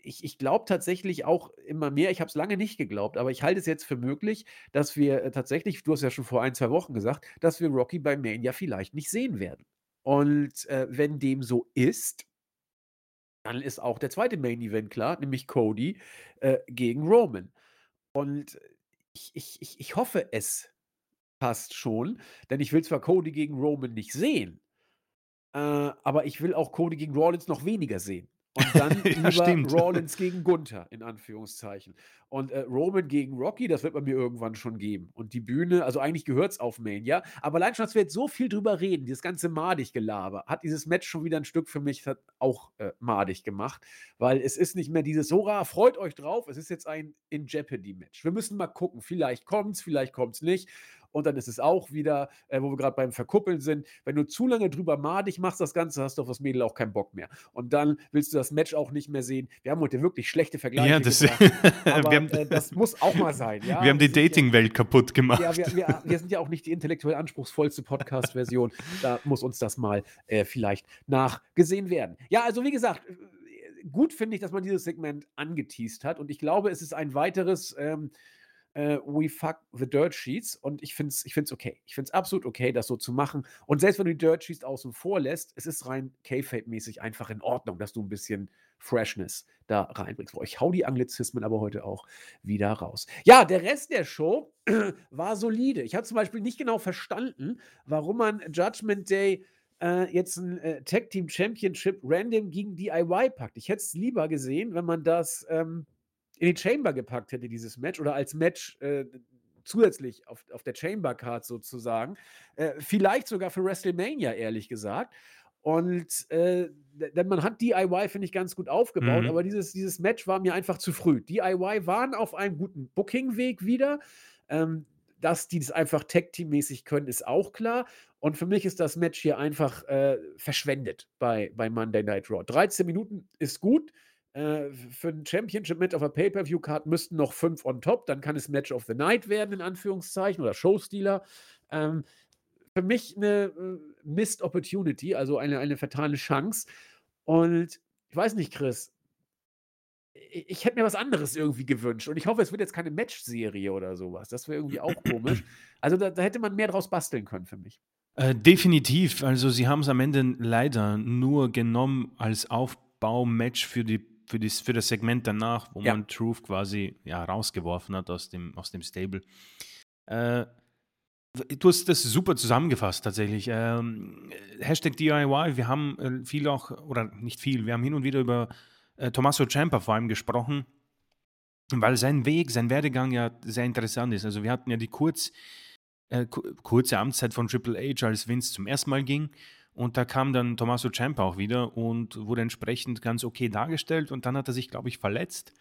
ich, ich glaube tatsächlich auch immer mehr, ich habe es lange nicht geglaubt, aber ich halte es jetzt für möglich, dass wir äh, tatsächlich, du hast ja schon vor ein, zwei Wochen gesagt, dass wir Rocky bei Mania vielleicht nicht sehen werden. Und äh, wenn dem so ist, dann ist auch der zweite Main Event klar, nämlich Cody äh, gegen Roman. Und ich, ich, ich, hoffe, es passt schon, denn ich will zwar Cody gegen Roman nicht sehen, äh, aber ich will auch Cody gegen Rollins noch weniger sehen. Und dann ja, lieber stimmt. Rollins gegen Gunther, in Anführungszeichen. Und äh, Roman gegen Rocky, das wird man mir irgendwann schon geben. Und die Bühne, also eigentlich gehört es auf Mania. Aber allein schon, dass wir jetzt so viel drüber reden, dieses ganze Madig-Gelaber, hat dieses Match schon wieder ein Stück für mich auch äh, madig gemacht. Weil es ist nicht mehr dieses, hurra, freut euch drauf, es ist jetzt ein In-Jeopardy-Match. Wir müssen mal gucken, vielleicht kommt es, vielleicht kommt es nicht. Und dann ist es auch wieder, äh, wo wir gerade beim Verkuppeln sind, wenn du zu lange drüber madig machst, das Ganze, hast du auf das Mädel auch keinen Bock mehr. Und dann willst du das Match auch nicht mehr sehen. Wir haben heute wirklich schlechte Vergleiche ja, das, aber haben, äh, das muss auch mal sein. Ja? Wir haben die Dating-Welt kaputt gemacht. Ja, wir, wir, wir, sind ja auch nicht die intellektuell anspruchsvollste Podcast-Version. da muss uns das mal äh, vielleicht nachgesehen werden. Ja, also wie gesagt, gut finde ich, dass man dieses Segment angeteased hat. Und ich glaube, es ist ein weiteres ähm, äh, We Fuck the Dirt Sheets und ich finde es ich find's okay. Ich finde es absolut okay, das so zu machen. Und selbst wenn du die Dirt Sheets außen vor lässt, es ist rein K-Fade-mäßig einfach in Ordnung, dass du ein bisschen Freshness da reinbringst. Ich hau die Anglizismen aber heute auch wieder raus. Ja, der Rest der Show war solide. Ich habe zum Beispiel nicht genau verstanden, warum man Judgment Day äh, jetzt ein äh, Tag Team Championship random gegen DIY packt. Ich hätte es lieber gesehen, wenn man das ähm, in die Chamber gepackt hätte, dieses Match, oder als Match äh, zusätzlich auf, auf der Chamber-Card sozusagen. Äh, vielleicht sogar für WrestleMania, ehrlich gesagt. Und äh, denn man hat DIY, finde ich, ganz gut aufgebaut, mhm. aber dieses, dieses Match war mir einfach zu früh. DIY waren auf einem guten Booking-Weg wieder. Ähm, dass die das einfach Tag-Team-mäßig können, ist auch klar. Und für mich ist das Match hier einfach äh, verschwendet bei, bei Monday Night Raw. 13 Minuten ist gut. Äh, für ein Championship-Match auf der Pay-Per-View-Card müssten noch fünf on top. Dann kann es Match of the Night werden, in Anführungszeichen, oder Showstealer. Ähm, für mich eine äh, Missed Opportunity, also eine, eine fatale Chance. Und ich weiß nicht, Chris, ich, ich hätte mir was anderes irgendwie gewünscht. Und ich hoffe, es wird jetzt keine Match-Serie oder sowas. Das wäre irgendwie auch komisch. Also da, da, hätte man mehr draus basteln können für mich. Äh, definitiv. Also sie haben es am Ende leider nur genommen als Aufbaumatch für die für, dies, für das Segment danach, wo ja. man Truth quasi ja, rausgeworfen hat aus dem, aus dem Stable. Äh, Du hast das super zusammengefasst tatsächlich. Ähm, Hashtag DIY, wir haben äh, viel auch, oder nicht viel, wir haben hin und wieder über äh, Tommaso Ciampa vor allem gesprochen, weil sein Weg, sein Werdegang ja sehr interessant ist. Also wir hatten ja die kurz, äh, kurze Amtszeit von Triple H, als Vince zum ersten Mal ging. Und da kam dann Tommaso Ciampa auch wieder und wurde entsprechend ganz okay dargestellt. Und dann hat er sich, glaube ich, verletzt.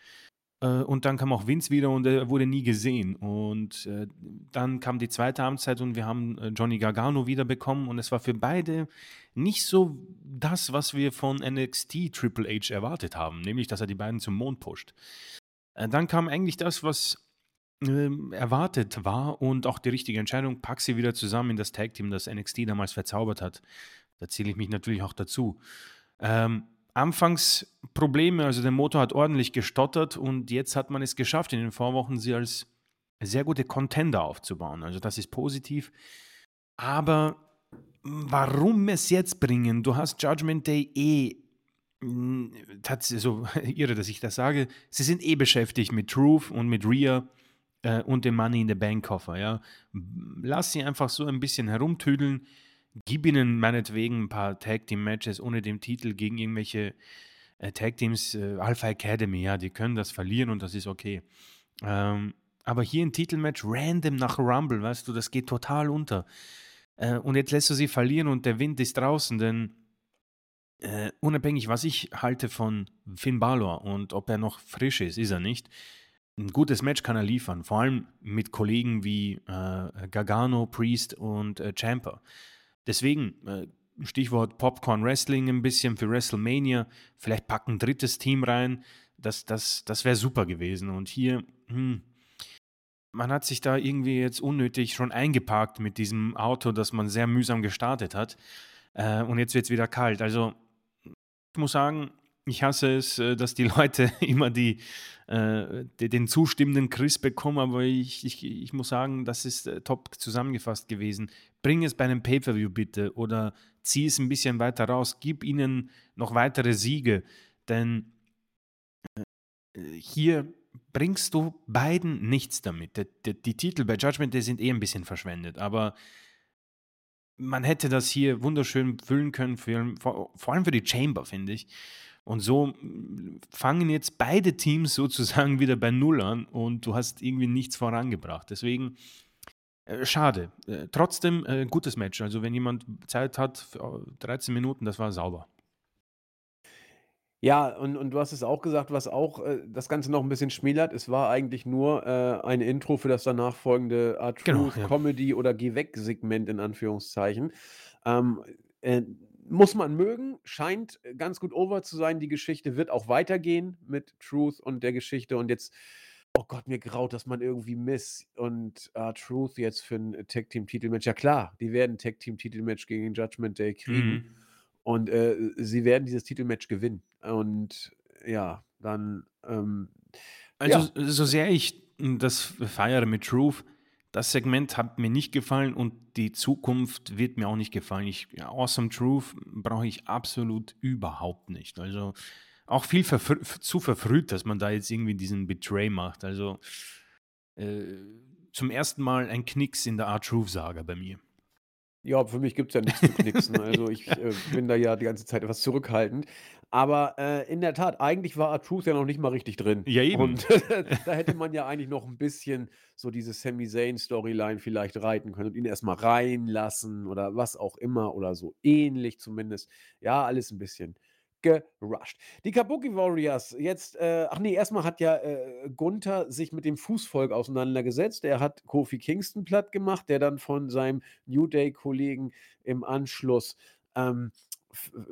Äh, und dann kam auch Vince wieder und er wurde nie gesehen. Und äh, dann kam die zweite Amtszeit und wir haben äh, Johnny Gargano wiederbekommen. Und es war für beide nicht so das, was wir von NXT Triple H erwartet haben, nämlich dass er die beiden zum Mond pusht. Dann kam eigentlich das, was ähm, erwartet war und auch die richtige Entscheidung, pack sie wieder zusammen in das Tag Team, das NXT damals verzaubert hat. Da zähle ich mich natürlich auch dazu. Ähm, anfangs Probleme, also der Motor hat ordentlich gestottert und jetzt hat man es geschafft, in den Vorwochen sie als sehr gute Contender aufzubauen. Also das ist positiv. Aber warum es jetzt bringen? Du hast Judgment Day eh so irre, dass ich das sage. Sie sind eh beschäftigt mit Truth und mit Rhea äh, und dem Money in the Bank Koffer. Ja, lass sie einfach so ein bisschen herumtüdeln gib ihnen meinetwegen ein paar Tag Team Matches ohne den Titel gegen irgendwelche äh, Tag Teams, äh, Alpha Academy, ja, die können das verlieren und das ist okay. Ähm, aber hier ein Titelmatch random nach Rumble, weißt du, das geht total unter. Äh, und jetzt lässt du sie verlieren und der Wind ist draußen, denn äh, unabhängig, was ich halte von Finn Balor und ob er noch frisch ist, ist er nicht. Ein gutes Match kann er liefern, vor allem mit Kollegen wie äh, Gargano, Priest und äh, Champa. Deswegen, äh, Stichwort Popcorn Wrestling ein bisschen für WrestleMania, vielleicht packen ein drittes Team rein, das, das, das wäre super gewesen. Und hier, hm, man hat sich da irgendwie jetzt unnötig schon eingeparkt mit diesem Auto, das man sehr mühsam gestartet hat. Äh, und jetzt wird es wieder kalt. Also, ich muss sagen, ich hasse es, äh, dass die Leute immer die, äh, den zustimmenden Chris bekommen, aber ich, ich, ich muss sagen, das ist äh, top zusammengefasst gewesen. Bring es bei einem Pay-Per-View bitte oder zieh es ein bisschen weiter raus, gib ihnen noch weitere Siege, denn äh, hier bringst du beiden nichts damit. Die, die, die Titel bei Judgment Day sind eh ein bisschen verschwendet, aber man hätte das hier wunderschön füllen können, für, vor, vor allem für die Chamber, finde ich. Und so mm, fangen jetzt beide Teams sozusagen wieder bei Null an und du hast irgendwie nichts vorangebracht. Deswegen äh, schade. Äh, trotzdem äh, gutes Match. Also wenn jemand Zeit hat, 13 äh, Minuten, das war sauber. Ja, und, und du hast es auch gesagt, was auch äh, das Ganze noch ein bisschen schmälert. Es war eigentlich nur äh, ein Intro für das danach folgende Art genau, ja. Comedy oder Geh weg Segment in Anführungszeichen. Ähm, muss man mögen, scheint äh, ganz gut over zu sein. Die Geschichte wird auch weitergehen mit Truth und der Geschichte. Und jetzt, oh Gott, mir graut, dass man irgendwie Miss und uh, Truth jetzt für ein Tag Team Titelmatch. Ja klar, die werden Tag Team Titelmatch gegen Judgment Day kriegen. Mhm. Und äh, sie werden dieses Titelmatch gewinnen. Und ja, dann. Ähm, also, ja. so sehr ich das feiere mit Truth, das Segment hat mir nicht gefallen und die Zukunft wird mir auch nicht gefallen. Ich, awesome Truth brauche ich absolut überhaupt nicht. Also auch viel verfr zu verfrüht, dass man da jetzt irgendwie diesen Betray macht. Also äh, zum ersten Mal ein Knicks in der Art Truth-Saga bei mir. Ja, für mich gibt es ja nichts zu knixen. Also ich äh, bin da ja die ganze Zeit etwas zurückhaltend. Aber äh, in der Tat, eigentlich war Truth ja noch nicht mal richtig drin. Ja, eben. Und da hätte man ja eigentlich noch ein bisschen so diese Sami Zayn-Storyline vielleicht reiten können und ihn erstmal reinlassen oder was auch immer oder so ähnlich zumindest. Ja, alles ein bisschen gerusht. Die Kabuki Warriors jetzt, äh, ach nee, erstmal hat ja äh, Gunther sich mit dem Fußvolk auseinandergesetzt. Er hat Kofi Kingston platt gemacht, der dann von seinem New Day-Kollegen im Anschluss ähm,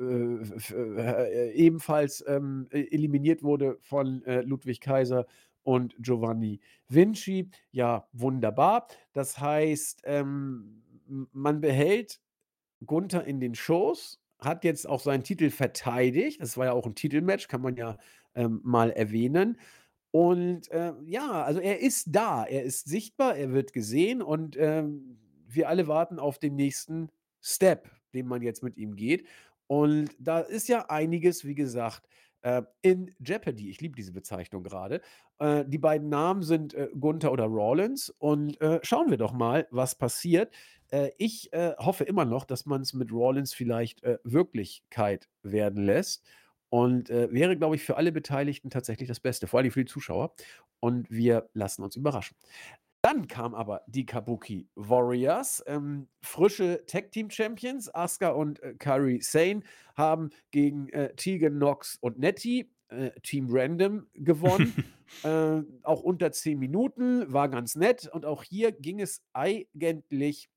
äh, äh, ebenfalls ähm, e, eliminiert wurde von äh, Ludwig Kaiser und Giovanni Vinci. Ja, wunderbar. Das heißt, ähm, man behält Gunther in den Shows, hat jetzt auch seinen Titel verteidigt. Das war ja auch ein Titelmatch, kann man ja ähm, mal erwähnen. Und äh, ja, also er ist da, er ist sichtbar, er wird gesehen und ähm, wir alle warten auf den nächsten Step, den man jetzt mit ihm geht. Und da ist ja einiges, wie gesagt, äh, in Jeopardy. Ich liebe diese Bezeichnung gerade. Äh, die beiden Namen sind äh, Gunther oder Rawlins. Und äh, schauen wir doch mal, was passiert. Äh, ich äh, hoffe immer noch, dass man es mit Rawlins vielleicht Wirklichkeit werden lässt. Und wäre, glaube ich, für alle Beteiligten tatsächlich das Beste, vor allem für die Zuschauer. Und wir lassen uns überraschen. Dann kam aber die Kabuki Warriors, ähm, frische Tag-Team-Champions. Asuka und äh, Kairi Sane haben gegen äh, Tegan Knox und Nettie, äh, Team Random, gewonnen. äh, auch unter 10 Minuten, war ganz nett. Und auch hier ging es eigentlich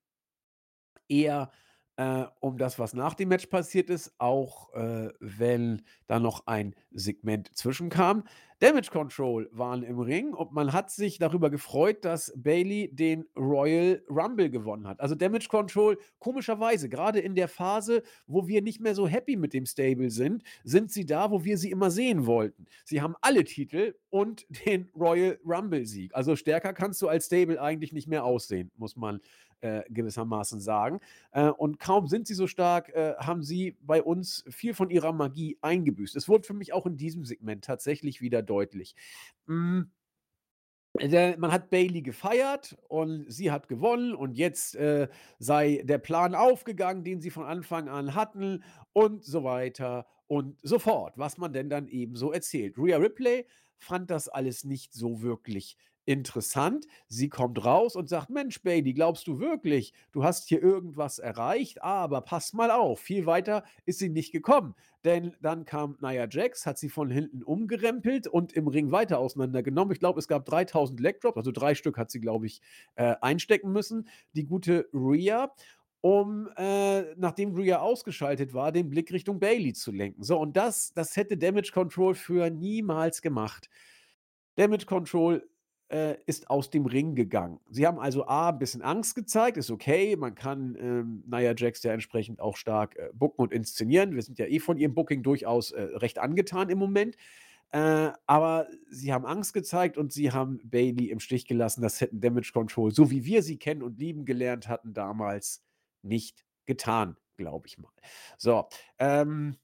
eher äh, um das, was nach dem Match passiert ist, auch äh, wenn da noch ein Segment zwischenkam. Damage Control waren im Ring und man hat sich darüber gefreut, dass Bailey den Royal Rumble gewonnen hat. Also Damage Control, komischerweise, gerade in der Phase, wo wir nicht mehr so happy mit dem Stable sind, sind sie da, wo wir sie immer sehen wollten. Sie haben alle Titel und den Royal Rumble-Sieg. Also stärker kannst du als Stable eigentlich nicht mehr aussehen, muss man äh, gewissermaßen sagen. Äh, und kaum sind sie so stark, äh, haben sie bei uns viel von ihrer Magie eingebüßt. Es wurde für mich auch in diesem Segment tatsächlich wieder deutlich. Der, man hat Bailey gefeiert und sie hat gewonnen und jetzt äh, sei der Plan aufgegangen, den sie von Anfang an hatten und so weiter und so fort, was man denn dann eben so erzählt. Rhea Ripley fand das alles nicht so wirklich interessant. Sie kommt raus und sagt: Mensch, Bailey, glaubst du wirklich, du hast hier irgendwas erreicht? Aber pass mal auf, viel weiter ist sie nicht gekommen. Denn dann kam Nia Jax, hat sie von hinten umgerempelt und im Ring weiter auseinandergenommen. Ich glaube, es gab 3000 Leg Drops, also drei Stück hat sie, glaube ich, äh, einstecken müssen. Die gute Rhea um, äh, nachdem Rhea ausgeschaltet war, den Blick Richtung Bailey zu lenken. So, und das, das hätte Damage Control für niemals gemacht. Damage Control äh, ist aus dem Ring gegangen. Sie haben also A, ein bisschen Angst gezeigt, ist okay, man kann ähm, Nia Jax ja entsprechend auch stark äh, booken und inszenieren. Wir sind ja eh von ihrem Booking durchaus äh, recht angetan im Moment. Äh, aber sie haben Angst gezeigt und sie haben Bailey im Stich gelassen. Das hätten Damage Control, so wie wir sie kennen und lieben gelernt hatten damals, nicht getan, glaube ich mal. So, ähm,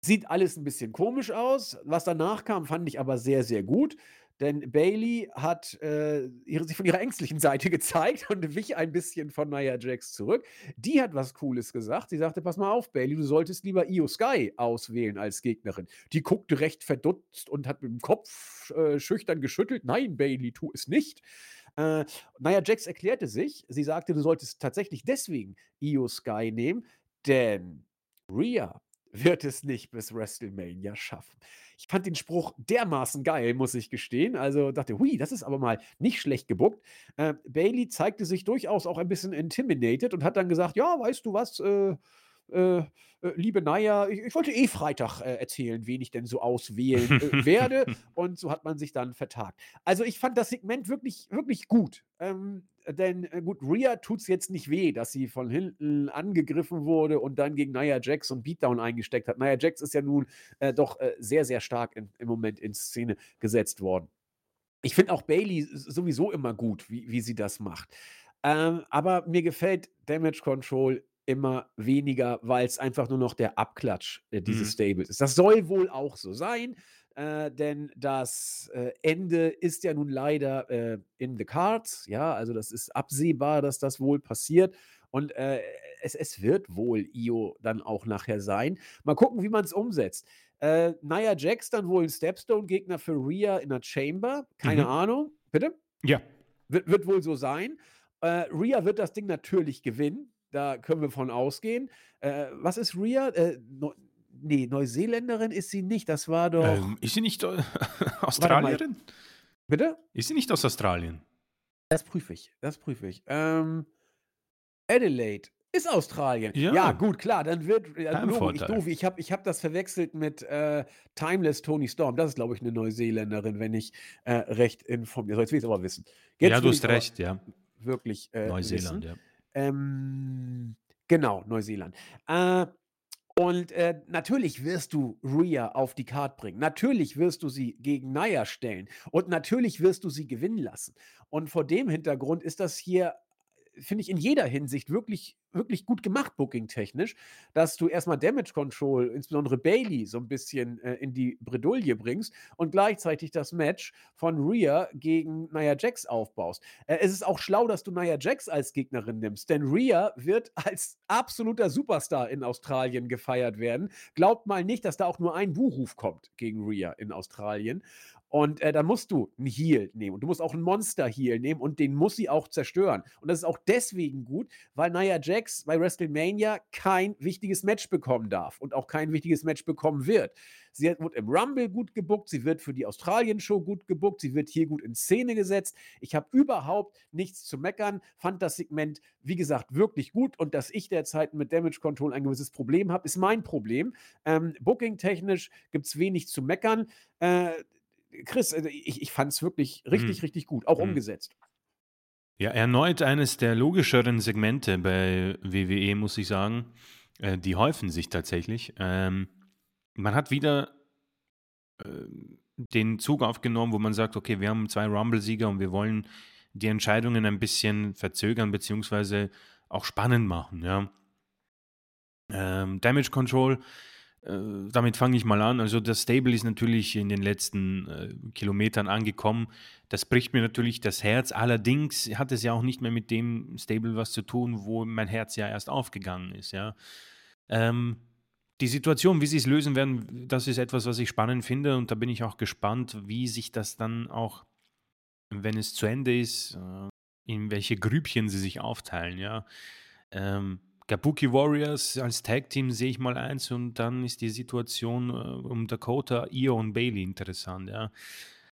sieht alles ein bisschen komisch aus. Was danach kam, fand ich aber sehr, sehr gut. Denn Bailey hat äh, ihre, sich von ihrer ängstlichen Seite gezeigt und wich ein bisschen von Nia Jax zurück. Die hat was Cooles gesagt. Sie sagte: Pass mal auf, Bailey, du solltest lieber Io Sky auswählen als Gegnerin. Die guckte recht verdutzt und hat mit dem Kopf äh, schüchtern geschüttelt. Nein, Bailey, tu es nicht. Äh, Nia Jax erklärte sich. Sie sagte, du solltest tatsächlich deswegen Io Sky nehmen, denn Rhea wird es nicht bis WrestleMania schaffen. Ich fand den Spruch dermaßen geil, muss ich gestehen. Also dachte, hui, das ist aber mal nicht schlecht gebuckt. Äh, Bailey zeigte sich durchaus auch ein bisschen intimidated und hat dann gesagt, ja, weißt du was, äh, äh, äh, liebe Naya, ich, ich, wollte eh Freitag äh, erzählen, wen ich denn so auswählen äh, werde. Und so hat man sich dann vertagt. Also ich fand das Segment wirklich, wirklich gut. Ähm, denn äh, gut, Rhea tut es jetzt nicht weh, dass sie von hinten angegriffen wurde und dann gegen Nia Jax und Beatdown eingesteckt hat. Nia Jax ist ja nun äh, doch sehr, sehr stark in, im Moment in Szene gesetzt worden. Ich finde auch Bailey sowieso immer gut, wie, wie sie das macht. Ähm, aber mir gefällt Damage Control immer weniger, weil es einfach nur noch der Abklatsch äh, dieses mhm. Stables ist. Das soll wohl auch so sein, äh, denn das äh, Ende ist ja nun leider äh, in the cards. Ja, also das ist absehbar, dass das wohl passiert. Und äh, es, es, wird wohl Io dann auch nachher sein. Mal gucken, wie man es umsetzt. Äh, Nia Jax dann wohl ein Stepstone-Gegner für Rhea in der Chamber. Keine mhm. Ahnung. Bitte? Ja. Wird, wird wohl so sein. Äh, Rhea wird das Ding natürlich gewinnen da können wir von ausgehen. Äh, was ist Rhea? Äh, ne, Neuseeländerin ist sie nicht. Das war doch Ähm, ist sie nicht äh. Australierin? Bitte? Ist sie nicht aus Australien? Das prüfe ich, das prüfe ich. Ähm, Adelaide ist Australien. Ja, Ja, gut, klar, dann wird Logo, ich doof, ich habe ich hab das verwechselt mit äh, Timeless Tony Storm. Das ist, glaube ich, eine Neuseeländerin, wenn ich äh, recht informiert. So, jetzt will ich es aber wissen. Jetzt Ja, du hast recht, ja. wirklich äh, Neuseeland, wissen. ja. Ähm, genau, Neuseeland. Äh, und äh, natürlich wirst du Rhea auf die Karte bringen. Natürlich wirst du sie gegen Naya stellen. Und natürlich wirst du sie gewinnen lassen. Und vor dem Hintergrund ist das hier, finde ich, in jeder Hinsicht wirklich, wirklich gut gemacht, booking-technisch, dass du erstmal Damage Control, insbesondere Bailey, so ein bisschen äh, in die Bredouille bringst und gleichzeitig das Match von Rhea gegen Nia Jax aufbaust. Äh, es ist auch schlau, dass du Nia Jax als Gegnerin nimmst, denn Rhea wird als absoluter Superstar in Australien gefeiert werden. Glaubt mal nicht, dass da auch nur ein Buhruf kommt gegen Rhea in Australien. Und äh, da musst du einen Heal nehmen. Und du musst auch einen Monster-Heal nehmen und den muss sie auch zerstören. Und das ist auch deswegen gut, weil Nia Jax bei WrestleMania kein wichtiges Match bekommen darf und auch kein wichtiges Match bekommen wird. Sie wird im Rumble gut gebuckt, sie wird für die Australien-Show gut gebuckt, sie wird hier gut in Szene gesetzt. Ich habe überhaupt nichts zu meckern, fand das Segment, wie gesagt, wirklich gut und dass ich derzeit mit Damage Control ein gewisses Problem habe, ist mein Problem. Ähm, Booking-technisch gibt es wenig zu meckern. Äh, Chris, äh, ich, ich fand es wirklich richtig, Mhm. richtig gut, auch Mhm. umgesetzt. Ja, erneut eines der logischeren Segmente bei WWE, muss ich sagen. Äh, die häufen sich tatsächlich. Ähm, man hat wieder äh, den Zug aufgenommen, wo man sagt, okay, wir haben zwei Rumble-Sieger und wir wollen die Entscheidungen ein bisschen verzögern, beziehungsweise auch spannend machen, ja. Ähm, Damage Control, damit fange ich mal an. Also das Stable ist natürlich in den letzten äh, Kilometern angekommen. Das bricht mir natürlich das Herz. Allerdings hat es ja auch nicht mehr mit dem Stable was zu tun, wo mein Herz ja erst aufgegangen ist, ja. Ähm, die Situation, wie sie es lösen werden, das ist etwas, was ich spannend finde und da bin ich auch gespannt, wie sich das dann auch, wenn es zu Ende ist, äh, in welche Grübchen sie sich aufteilen, ja. Ähm, Kabuki Warriors als Tag-Team sehe ich mal eins und dann ist die Situation äh, um Dakota, Io und Bailey interessant, ja.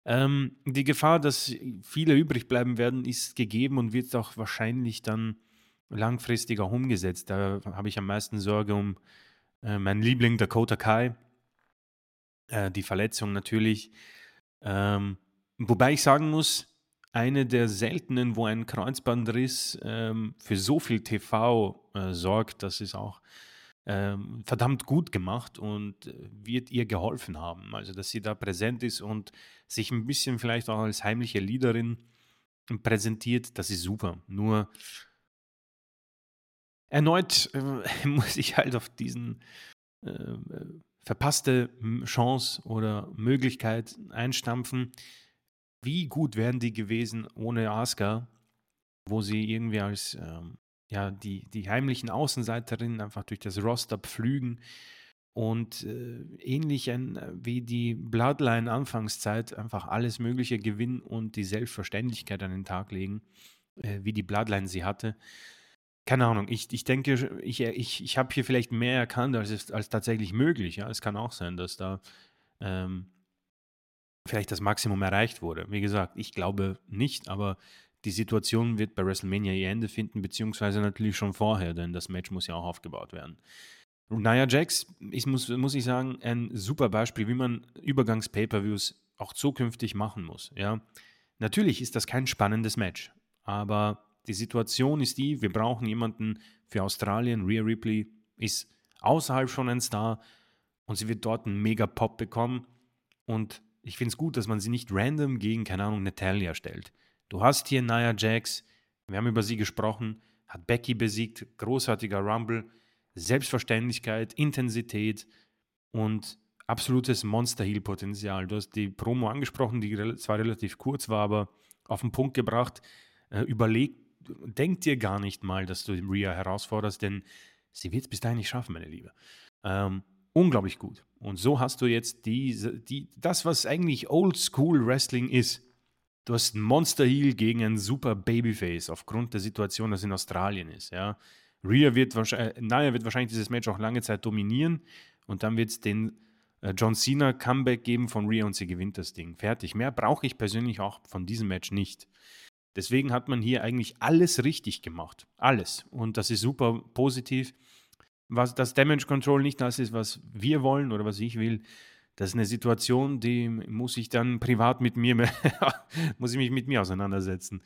Ähm, die Gefahr, dass viele übrig bleiben werden, ist gegeben und wird auch wahrscheinlich dann langfristig auch umgesetzt. Da habe ich am meisten Sorge um äh, meinen Liebling Dakota Kai. Äh, die Verletzung natürlich. Ähm, wobei ich sagen muss, eine der seltenen, wo ein Kreuzbandriss ähm, für so viel TV äh, sorgt, das ist auch ähm, verdammt gut gemacht und äh, wird ihr geholfen haben. Also, dass sie da präsent ist und sich ein bisschen vielleicht auch als heimliche Leaderin präsentiert, das ist super. Nur erneut äh, muss ich halt auf diesen äh, äh, verpasste Chance oder Möglichkeit einstampfen. Wie gut wären die gewesen ohne Asuka, wo sie irgendwie als ähm, ja, die, die heimlichen Außenseiterinnen einfach durch das Roster pflügen und äh, ähnlich ein, äh, wie die Bloodline-Anfangszeit einfach alles Mögliche gewinnen und die Selbstverständlichkeit an den Tag legen, äh, wie die Bloodline sie hatte. Keine Ahnung, ich, ich denke, ich, ich, ich habe hier vielleicht mehr erkannt, als, als tatsächlich möglich. Ja? Es kann auch sein, dass da ähm, vielleicht das Maximum erreicht wurde. Wie gesagt, ich glaube nicht, aber die Situation wird bei WrestleMania ihr Ende finden, beziehungsweise natürlich schon vorher, denn das Match muss ja auch aufgebaut werden. Nia Jax, ich muss, muss ich sagen, ein super Beispiel, wie man Übergangs-Pay-Per-Views auch zukünftig machen muss. Ja? Natürlich ist das kein spannendes Match, aber die Situation ist die, wir brauchen jemanden für Australien. Rhea Ripley ist außerhalb schon ein Star und sie wird dort einen Mega-Pop bekommen. Und ich finde es gut, dass man sie nicht random gegen, keine Ahnung, Natalia stellt. Du hast hier Nia Jax, wir haben über sie gesprochen, hat Becky besiegt, großartiger Rumble, Selbstverständlichkeit, Intensität und absolutes Monster-Heal-Potenzial. Du hast die Promo angesprochen, die zwar relativ kurz war, aber auf den Punkt gebracht. Äh, überleg, denk dir gar nicht mal, dass du Rhea herausforderst, denn sie wird es bis dahin nicht schaffen, meine Liebe. Ähm, unglaublich gut. Und so hast du jetzt diese, die, das, was eigentlich Old-School Wrestling ist. Du hast einen Monster Heel gegen einen super Babyface aufgrund der Situation, dass in Australien ist. Ja. Rhea wird wahrscheinlich, Nia wird wahrscheinlich dieses Match auch lange Zeit dominieren und dann wird es den äh, John Cena Comeback geben von Rhea und sie gewinnt das Ding. Fertig. Mehr brauche ich persönlich auch von diesem Match nicht. Deswegen hat man hier eigentlich alles richtig gemacht. Alles. Und das ist super positiv. Was das Damage Control nicht das ist, was wir wollen oder was ich will, das ist eine Situation, die muss ich dann privat mit mir, muss ich mich mit mir auseinandersetzen.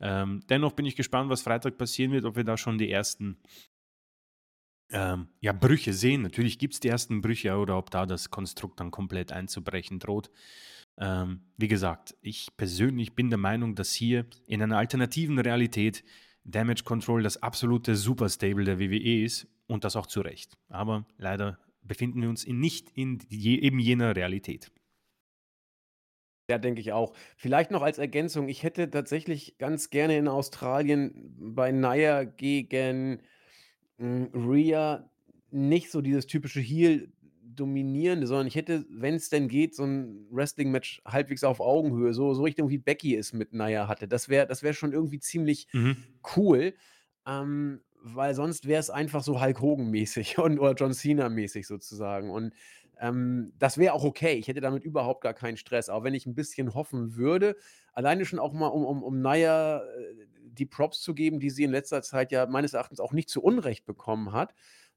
Ähm, dennoch bin ich gespannt, was Freitag passieren wird, ob wir da schon die ersten ähm, ja, Brüche sehen. Natürlich gibt es die ersten Brüche oder ob da das Konstrukt dann komplett einzubrechen droht. Ähm, wie gesagt, ich persönlich bin der Meinung, dass hier in einer alternativen Realität Damage Control das absolute Superstable der WWE ist und das auch zu Recht. Aber leider befinden wir uns in, nicht in je, eben jener Realität. Ja, denke ich auch. Vielleicht noch als Ergänzung, ich hätte tatsächlich ganz gerne in Australien bei Nia gegen hm, Rhea nicht so dieses typische Heel dominierende, sondern ich hätte, wenn es denn geht, so ein Wrestling-Match halbwegs auf Augenhöhe, so so Richtung wie Becky es mit Nia hatte. Das wäre das wäre schon irgendwie ziemlich Mhm. cool, ähm, weil sonst wäre es einfach so Hulk Hogan-mäßig und oder John Cena-mäßig sozusagen und, ähm, das wäre auch okay. Ich hätte damit überhaupt gar keinen Stress, auch wenn ich ein bisschen hoffen würde, alleine schon auch mal, um um um Nia, äh, die Props zu geben, die sie in letzter Zeit ja meines Erachtens auch nicht zu Unrecht bekommen hat,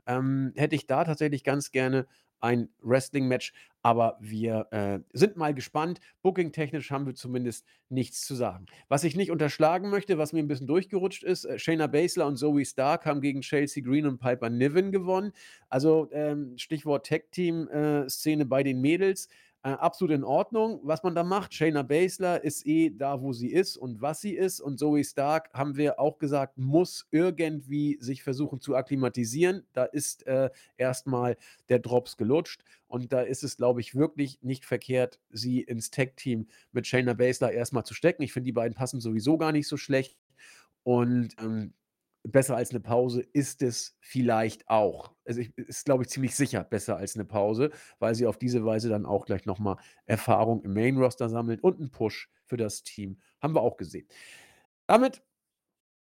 ähm, hätte ich da tatsächlich ganz gerne ein Wrestling-Match, aber wir äh, sind mal gespannt. Booking-technisch haben wir zumindest nichts zu sagen. Was ich nicht unterschlagen möchte, was mir ein bisschen durchgerutscht ist, äh, Shayna Baszler und Zoe Stark haben gegen Chelsea Green und Piper Niven gewonnen. Also ähm, Stichwort Tag-Team-Szene bei den Mädels. Äh, absolut in Ordnung, was man da macht. Shayna Baszler ist eh da, wo sie ist und was sie ist. Und Zoe Stark, haben wir auch gesagt, muss irgendwie sich versuchen zu akklimatisieren. Da ist äh, erstmal der Drops gelutscht. Und da ist es, glaube ich, wirklich nicht verkehrt, sie ins Tag-Team mit Shayna Baszler erstmal zu stecken. Ich finde, die beiden passen sowieso gar nicht so schlecht. Und ähm, besser als eine Pause ist es vielleicht auch. Also, ich ist, glaube ich, ziemlich sicher besser als eine Pause, weil sie auf diese Weise dann auch gleich noch mal Erfahrung im Main-Roster sammelt und einen Push für das Team. Haben wir auch gesehen. Damit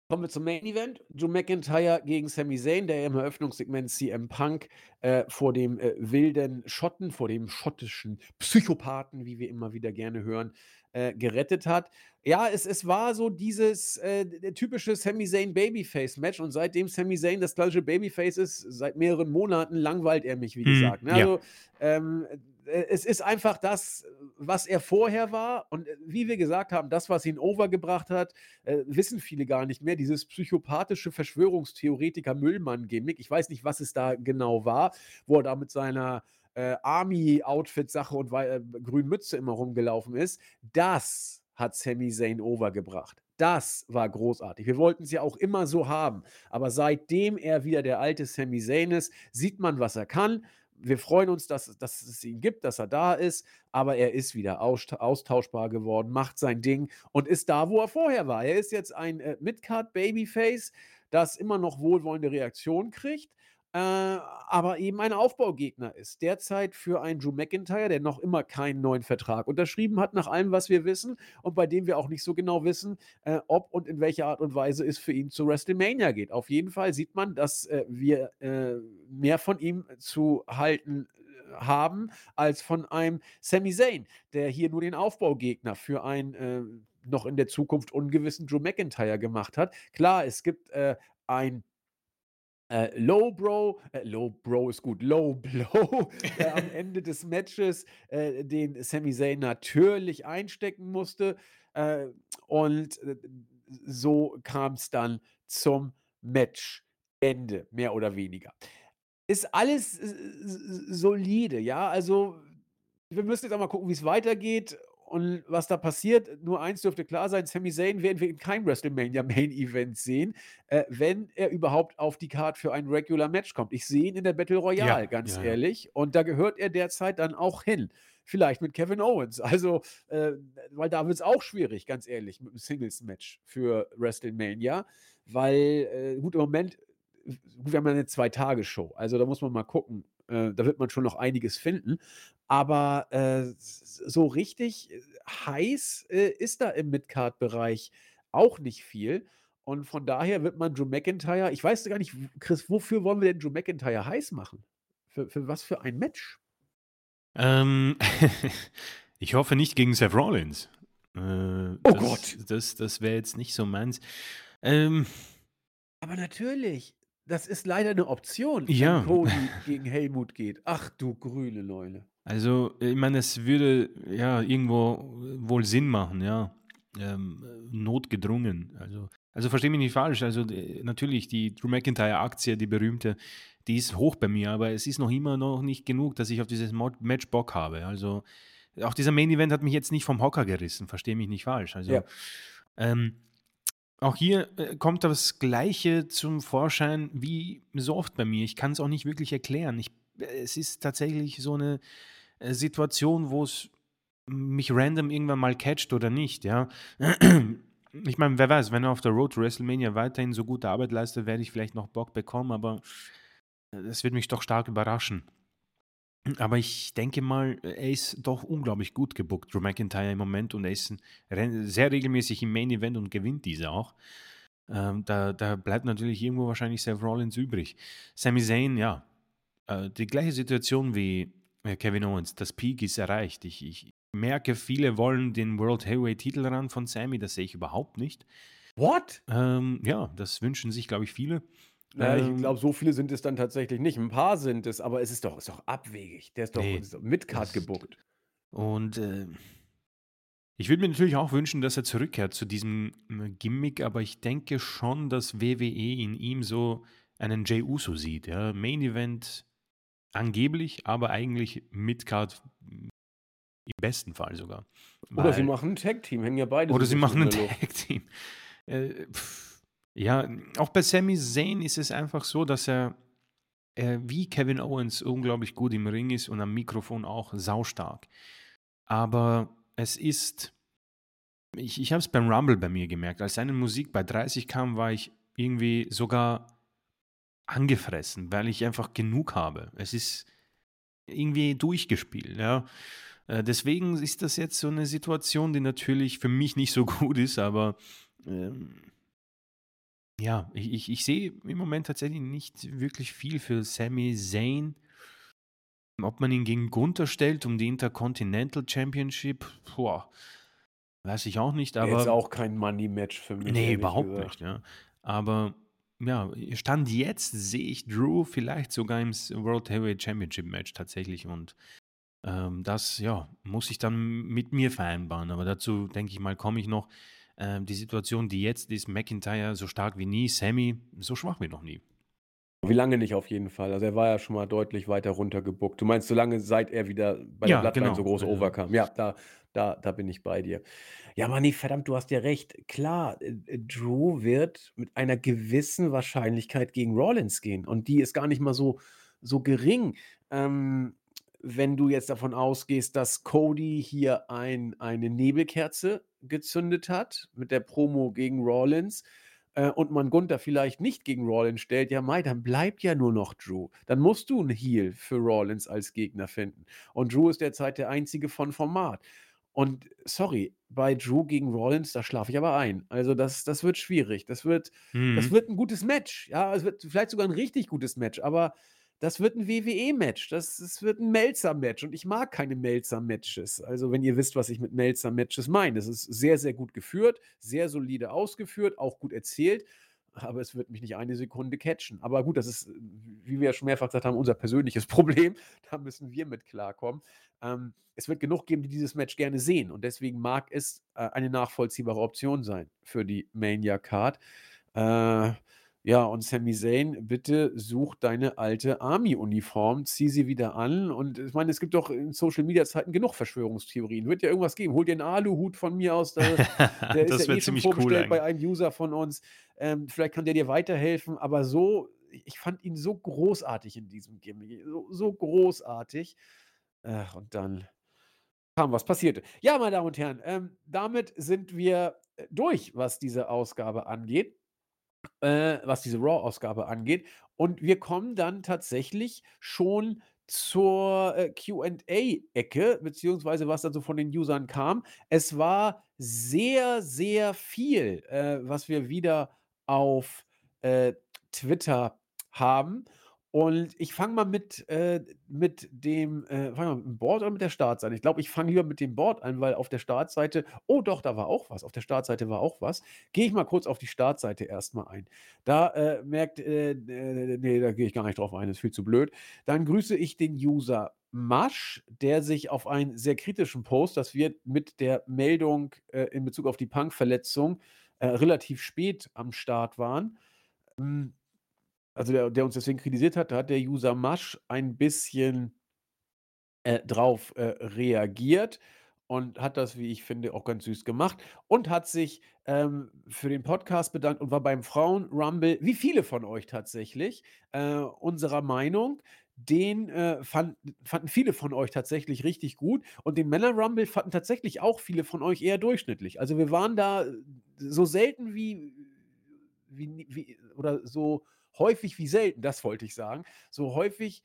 Kommen wir zum Main Event. Drew McIntyre gegen Sami Zayn, der im Eröffnungssegment CM Punk äh, vor dem äh, wilden Schotten, vor dem schottischen Psychopathen, wie wir immer wieder gerne hören, äh, gerettet hat. Ja, es, es war so dieses äh, typische Sami Zayn Babyface-Match und seitdem Sami Zayn das klassische Babyface ist, seit mehreren Monaten langweilt er mich, wie Hm, gesagt. Ne? ja. Also, ähm, äh, es ist einfach das, was er vorher war. Und äh, wie wir gesagt haben, das, was ihn overgebracht hat, äh, wissen viele gar nicht mehr. Dieses psychopathische Verschwörungstheoretiker-Müllmann-Gimmick. Ich weiß nicht, was es da genau war, wo er da mit seiner äh, Army-Outfit-Sache und äh, grünen Mütze immer rumgelaufen ist. Das hat Sami Zayn overgebracht. Das war großartig. Wir wollten es ja auch immer so haben. Aber seitdem er wieder der alte Sami Zayn ist, sieht man, was er kann. Wir freuen uns, dass, dass es ihn gibt, dass er da ist, aber er ist wieder austausch- austauschbar geworden, macht sein Ding und ist da, wo er vorher war. Er ist jetzt ein äh, Midcard-Babyface, das immer noch wohlwollende Reaktionen kriegt, äh, aber eben ein Aufbaugegner ist. Derzeit für einen Drew McIntyre, der noch immer keinen neuen Vertrag unterschrieben hat, nach allem, was wir wissen, und bei dem wir auch nicht so genau wissen, äh, ob und in welcher Art und Weise es für ihn zu WrestleMania geht. Auf jeden Fall sieht man, dass äh, wir äh, mehr von ihm zu halten äh, haben als von einem Sami Zayn, der hier nur den Aufbaugegner für einen äh, noch in der Zukunft ungewissen Drew McIntyre gemacht hat. Klar, es gibt ein äh, Low Bro, äh, Low Bro ist gut, Low Blow äh, am Ende des Matches, äh, den Sami Zayn natürlich einstecken musste. Äh, und äh, so kam es dann zum Matchende, mehr oder weniger. Ist alles solide, ja. Also wir müssen jetzt auch mal gucken, wie es weitergeht und was da passiert. Nur eins dürfte klar sein: Sami Zayn werden wir in keinem WrestleMania Main Event sehen, äh, wenn er überhaupt auf die Card für ein Regular Match kommt. Ich sehe ihn in der Battle Royale, Ja, ganz ja, ehrlich. Und da gehört er derzeit dann auch hin. Vielleicht mit Kevin Owens. Also, äh, weil da wird es auch schwierig, ganz ehrlich, mit einem Singles-Match für WrestleMania. Weil, äh, gut, im Moment, wir haben ja eine Zwei-Tage-Show. Also da muss man mal gucken. Äh, da wird man schon noch einiges finden. Aber äh, so richtig äh, heiß äh, ist da im Midcard-Bereich auch nicht viel. Und von daher wird man Drew McIntyre, ich weiß gar nicht, Chris, wofür wollen wir denn Drew McIntyre heiß machen? Für, für was für ein Match? Ähm, ich hoffe nicht gegen Seth Rollins. Äh, Oh das, Gott. Das, das wäre jetzt nicht so meins. Ähm, Aber natürlich, das ist leider eine Option, Ja. wenn Cody gegen Helmut geht. Ach du grüne Neule. also, ich meine, es würde ja irgendwo wohl Sinn machen, ja. Ähm, notgedrungen. Also, also verstehe mich nicht falsch. Also, natürlich, die Drew McIntyre-Aktie, die berühmte, die ist hoch bei mir, aber es ist noch immer noch nicht genug, dass ich auf dieses Match Bock habe. Also, auch dieser Main Event hat mich jetzt nicht vom Hocker gerissen, verstehe mich nicht falsch. Also, Ja. ähm, auch hier äh, kommt das Gleiche zum Vorschein wie so oft bei mir. Ich kann es auch nicht wirklich erklären. Ich, äh, es ist tatsächlich so eine äh, Situation, wo es mich random irgendwann mal catcht oder nicht, ja. Ich meine, wer weiß, wenn er auf der Road to WrestleMania weiterhin so gute Arbeit leistet, werde ich vielleicht noch Bock bekommen, aber das wird mich doch stark überraschen. Aber ich denke mal, er ist doch unglaublich gut gebuckt, Drew McIntyre im Moment, und er ist sehr regelmäßig im Main Event und gewinnt diese auch. Ähm, da, da bleibt natürlich irgendwo wahrscheinlich Seth Rollins übrig. Sami Zayn, ja, äh, die gleiche Situation wie äh, Kevin Owens. Das Peak ist erreicht. Ich, ich merke, viele wollen den World Heavyweight Titel ran von Sammy. Das sehe ich überhaupt nicht. What? Ähm, ja, das wünschen sich, glaube ich, viele. Ja, ich Ähm, glaube, so viele sind es dann tatsächlich nicht. Ein paar sind es, aber es ist doch, ist doch abwegig. Der ist doch, Nee, ist doch Midcard das- gebuckt. Und äh, ich würde mir natürlich auch wünschen, dass er zurückkehrt zu diesem äh, Gimmick, aber ich denke schon, dass WWE in ihm so einen Jey Uso sieht. Ja? Main Event angeblich, aber eigentlich Midcard m, im besten Fall sogar. Oder sie Weil- machen ein Tag-Team, hängen ja beide oder so sie ein bisschen machen ein der Luft. Tag-Team. Äh, pff, ja, auch bei Sami Zayn ist es einfach so, dass er äh, wie Kevin Owens unglaublich gut im Ring ist und am Mikrofon auch saustark. Aber es ist, ich, ich habe es beim Rumble bei mir gemerkt, als seine Musik bei 30 kam, war ich irgendwie sogar angefressen, weil ich einfach genug habe. Es ist irgendwie durchgespielt, ja. Äh, Deswegen ist das jetzt so eine Situation, die natürlich für mich nicht so gut ist, aber ähm, ja, ich, ich, ich sehe im Moment tatsächlich nicht wirklich viel für Sami Zayn. Ob man ihn gegen Gunther stellt um die Intercontinental Championship, boah, weiß ich auch nicht, Aber jetzt auch kein Money-Match für mich. nee, überhaupt gesagt. nicht, ja. Aber ja, Stand jetzt sehe ich Drew vielleicht sogar im World Heavyweight Championship Match tatsächlich und ähm, das, ja, muss ich dann mit mir vereinbaren. Aber dazu, denke ich mal, komme ich noch. Ähm, die Situation, die jetzt ist, McIntyre so stark wie nie, Sammy so schwach wie noch nie. Wie lange nicht auf jeden Fall. Also er war ja schon mal deutlich weiter runtergebuckt. Du meinst, so lange, seit er wieder bei Ja, der Bloodline genau. so groß Also- overkam. Ja, da, da, da bin ich bei dir. Ja, Manni, verdammt, du hast ja recht. Klar, äh, äh, Drew wird mit einer gewissen Wahrscheinlichkeit gegen Rollins gehen. Und die ist gar nicht mal so, so gering. Ähm, wenn du jetzt davon ausgehst, dass Cody hier ein, eine Nebelkerze gezündet hat mit der Promo gegen Rollins äh, und man Gunther vielleicht nicht gegen Rollins stellt, ja, Mai, dann bleibt ja nur noch Drew. Dann musst du einen Heal für Rollins als Gegner finden. Und Drew ist derzeit der einzige von Format. Und sorry, bei Drew gegen Rollins, da schlafe ich aber ein. Also das, das wird schwierig. Das wird, das Mhm. wird ein gutes Match. Ja, es wird vielleicht sogar ein richtig gutes Match, aber das wird ein WWE-Match. Das, das wird ein Melzer-Match. Und ich mag keine Melzer-Matches. Also, wenn ihr wisst, was ich mit Melzer-Matches meine. Es ist sehr, sehr gut geführt, sehr solide ausgeführt, auch gut erzählt. Aber es wird mich nicht eine Sekunde catchen. Aber gut, das ist, wie wir ja schon mehrfach gesagt haben, unser persönliches Problem. Da müssen wir mit klarkommen. Ähm, es wird genug geben, die dieses Match gerne sehen. Und deswegen mag es äh, eine nachvollziehbare Option sein für die Mania-Card. Äh, ja, und Sami Zayn, bitte such deine alte Army-Uniform, zieh sie wieder an. Und ich meine, es gibt doch in Social-Media-Zeiten genug Verschwörungstheorien. Wird ja irgendwas geben. Hol dir einen Aluhut von mir aus. Der, der ist das ja eh schon ziemlich cool bei einem User von uns. Ähm, vielleicht kann der dir weiterhelfen. Aber so, ich fand ihn so großartig in diesem Gimmick. So, so großartig. Ach, und dann kam, was passierte. Ja, meine Damen und Herren, ähm, damit sind wir äh, durch, was diese Ausgabe angeht, äh, was diese Raw-Ausgabe angeht. Und wir kommen dann tatsächlich schon zur äh, QA-Ecke, beziehungsweise was dann so von den Usern kam. Es war sehr, sehr viel, äh, was wir wieder auf äh, Twitter haben. Und ich fange mal mit, äh, mit dem, äh, wir mit dem Board oder mit der Startseite? Ich glaube, ich fange lieber mit dem Board an, weil auf der Startseite, oh doch, da war auch was. Auf der Startseite war auch was. Gehe ich mal kurz auf die Startseite erstmal ein. Da äh, merkt, äh, äh, nee, da gehe ich gar nicht drauf ein, das ist viel zu blöd. Dann grüße ich den User Masch, der sich auf einen sehr kritischen Post, das wird mit der Meldung äh, in Bezug auf die Punk-Verletzung äh, relativ spät am Start waren. Hm, also der, der uns deswegen kritisiert hat, da hat der User Masch ein bisschen äh, drauf äh, reagiert und hat das, wie ich finde, auch ganz süß gemacht und hat sich ähm, für den Podcast bedankt und war beim Frauen-Rumble, wie viele von euch tatsächlich, äh, unserer Meinung. Den äh, fand, fanden viele von euch tatsächlich richtig gut und den Männer-Rumble fanden tatsächlich auch viele von euch eher durchschnittlich. Also wir waren da so selten wie, wie, wie oder so häufig wie selten, das wollte ich sagen, so häufig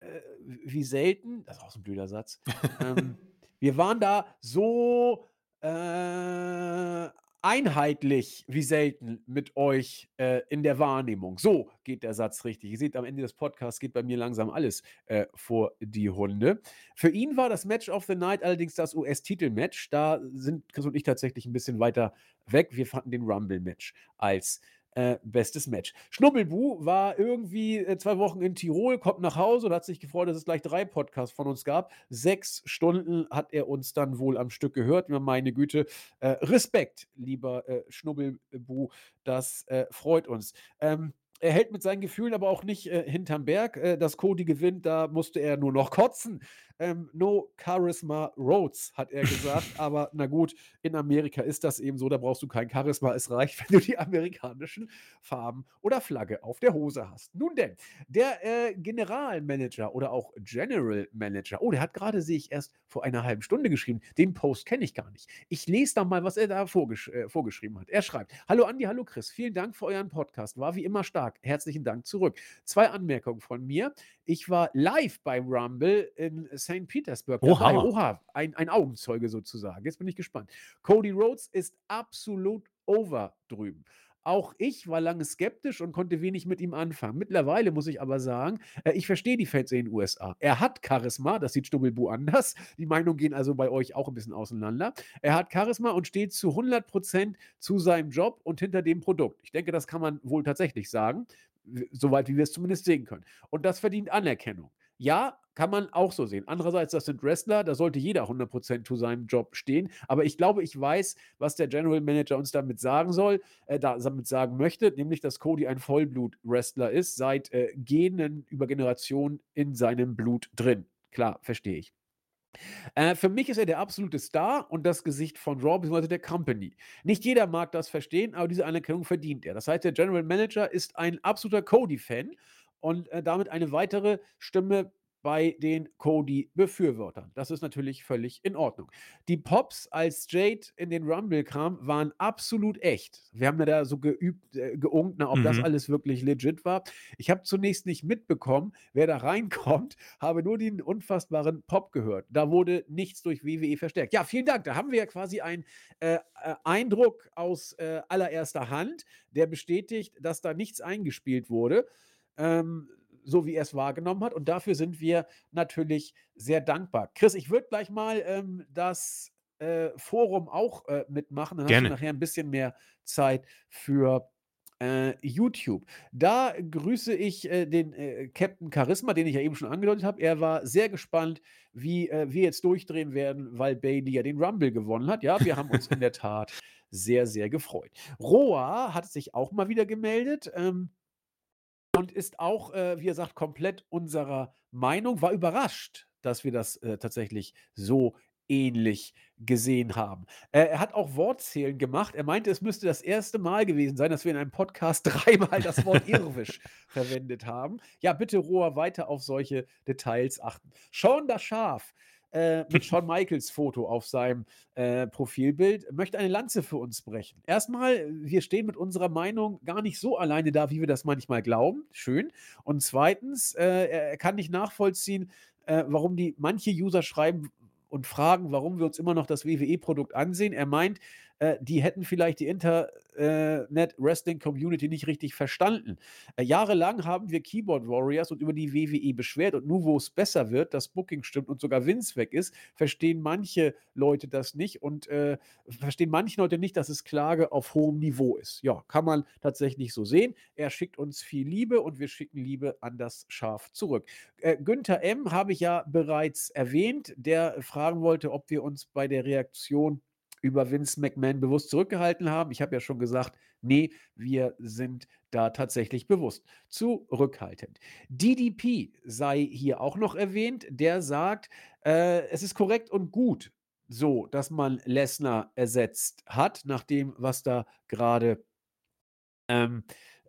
äh, wie selten, das ist auch so ein blöder Satz, ähm, wir waren da so äh, einheitlich wie selten mit euch äh, in der Wahrnehmung. So geht der Satz richtig. Ihr seht, am Ende des Podcasts geht bei mir langsam alles äh, vor die Hunde. Für ihn war das Match of the Night allerdings das US-Titel-Match. Da sind Chris und ich tatsächlich ein bisschen weiter weg. Wir fanden den Rumble-Match als äh, bestes Match. Schnubbelbu war irgendwie äh, zwei Wochen in Tirol, kommt nach Hause und hat sich gefreut, dass es gleich drei Podcasts von uns gab. Sechs Stunden hat er uns dann wohl am Stück gehört. Meine Güte, äh, Respekt, lieber äh, Schnubbelbu, das freut uns. Ähm, er hält mit seinen Gefühlen aber auch nicht hinterm Berg. Dass Cody gewinnt, da musste er nur noch kotzen. Ähm, no Charisma Roads, hat er gesagt. aber na gut, in Amerika ist das eben so, da brauchst du kein Charisma. Es reicht, wenn du die amerikanischen Farben oder Flagge auf der Hose hast. Nun denn, der äh, Generalmanager oder auch General Manager, oh, der hat gerade, sehe ich, erst vor einer halben Stunde geschrieben. Den Post kenne ich gar nicht. Ich lese da mal, was er da vorgesch äh, vorgeschrieben hat. Er schreibt: Hallo Andi, hallo Chris, vielen Dank für euren Podcast. War wie immer stark. Herzlichen Dank zurück. Zwei Anmerkungen von mir. Ich war live beim Rumble in St. Petersburg Oha. dabei. Oha, ein, ein Augenzeuge sozusagen. Jetzt bin ich gespannt. Cody Rhodes ist absolut over drüben. Auch ich war lange skeptisch und konnte wenig mit ihm anfangen. Mittlerweile muss ich aber sagen, äh, ich verstehe die Fans in den USA. Er hat Charisma, das sieht Stubbelbu anders. Die Meinungen gehen also bei euch auch ein bisschen auseinander. Er hat Charisma und steht zu 100% zu seinem Job und hinter dem Produkt. Ich denke, das kann man wohl tatsächlich sagen, soweit wie wir es zumindest sehen können. Und das verdient Anerkennung. Ja, kann man auch so sehen. Andererseits, das sind Wrestler, da sollte jeder 100% zu seinem Job stehen. Aber ich glaube, ich weiß, was der General Manager uns damit sagen soll, äh, damit sagen möchte, nämlich, dass Cody ein Vollblut-Wrestler ist, seit äh, Genen über Generationen in seinem Blut drin. Klar, verstehe ich. Äh, für mich ist er der absolute Star und das Gesicht von Raw bzw. der Company. Nicht jeder mag das verstehen, aber diese Anerkennung verdient er. Das heißt, der General Manager ist ein absoluter Cody-Fan und äh, damit eine weitere Stimme bei den Cody-Befürwortern. Das ist natürlich völlig in Ordnung. Die Pops, als Jade in den Rumble kam, waren absolut echt. Wir haben ja da so geübt, äh, geungt, na, ob das Mhm. alles wirklich legit war. Ich habe zunächst nicht mitbekommen, wer da reinkommt, habe nur den unfassbaren Pop gehört. Da wurde nichts durch WWE verstärkt. Ja, vielen Dank. Da haben wir ja quasi einen äh, äh, Eindruck aus äh, allererster Hand, der bestätigt, dass da nichts eingespielt wurde. Ähm, so wie er es wahrgenommen hat. Und dafür sind wir natürlich sehr dankbar. Chris, ich würde gleich mal ähm, das äh, Forum auch äh, mitmachen. Dann hast du Gerne. nachher ein bisschen mehr Zeit für äh, YouTube. Da grüße ich äh, den äh, Captain Charisma, den ich ja eben schon angedeutet habe. Er war sehr gespannt, wie äh, wir jetzt durchdrehen werden, weil Bailey ja den Rumble gewonnen hat. Ja, wir haben uns in der Tat sehr, sehr gefreut. Roa hat sich auch mal wieder gemeldet. Ähm, und ist auch, äh, wie er sagt, komplett unserer Meinung, war überrascht, dass wir das äh, tatsächlich so ähnlich gesehen haben. Äh, er hat auch Wortzählen gemacht. Er meinte, es müsste das erste Mal gewesen sein, dass wir in einem Podcast dreimal das Wort Irwisch verwendet haben. Ja, bitte, Rohr, weiter auf solche Details achten. Sean das Schaf äh, mit Shawn Michaels Foto auf seinem äh, Profilbild, möchte eine Lanze für uns brechen. Erstmal, wir stehen mit unserer Meinung gar nicht so alleine da, wie wir das manchmal glauben. Schön. Und zweitens, äh, er kann nicht nachvollziehen, äh, warum die manche User schreiben und fragen, warum wir uns immer noch das WWE-Produkt ansehen. Er meint, äh, die hätten vielleicht die Internet-Wrestling-Community nicht richtig verstanden. Äh, jahrelang haben wir Keyboard Warriors und über die WWE beschwert und nur wo es besser wird, das Booking stimmt und sogar Vince weg ist, verstehen manche Leute das nicht und äh, verstehen manche Leute nicht, dass es Klage auf hohem Niveau ist. Ja, kann man tatsächlich so sehen. Er schickt uns viel Liebe und wir schicken Liebe an das Schaf zurück. Äh, Günther M. habe ich ja bereits erwähnt, der fragen wollte, ob wir uns bei der Reaktion über Vince McMahon bewusst zurückgehalten haben. Ich habe ja schon gesagt, nee, wir sind da tatsächlich bewusst zurückhaltend. DDP sei hier auch noch erwähnt, der sagt, äh, es ist korrekt und gut, so, dass man Lesnar ersetzt hat, nach dem, was da gerade, ähm,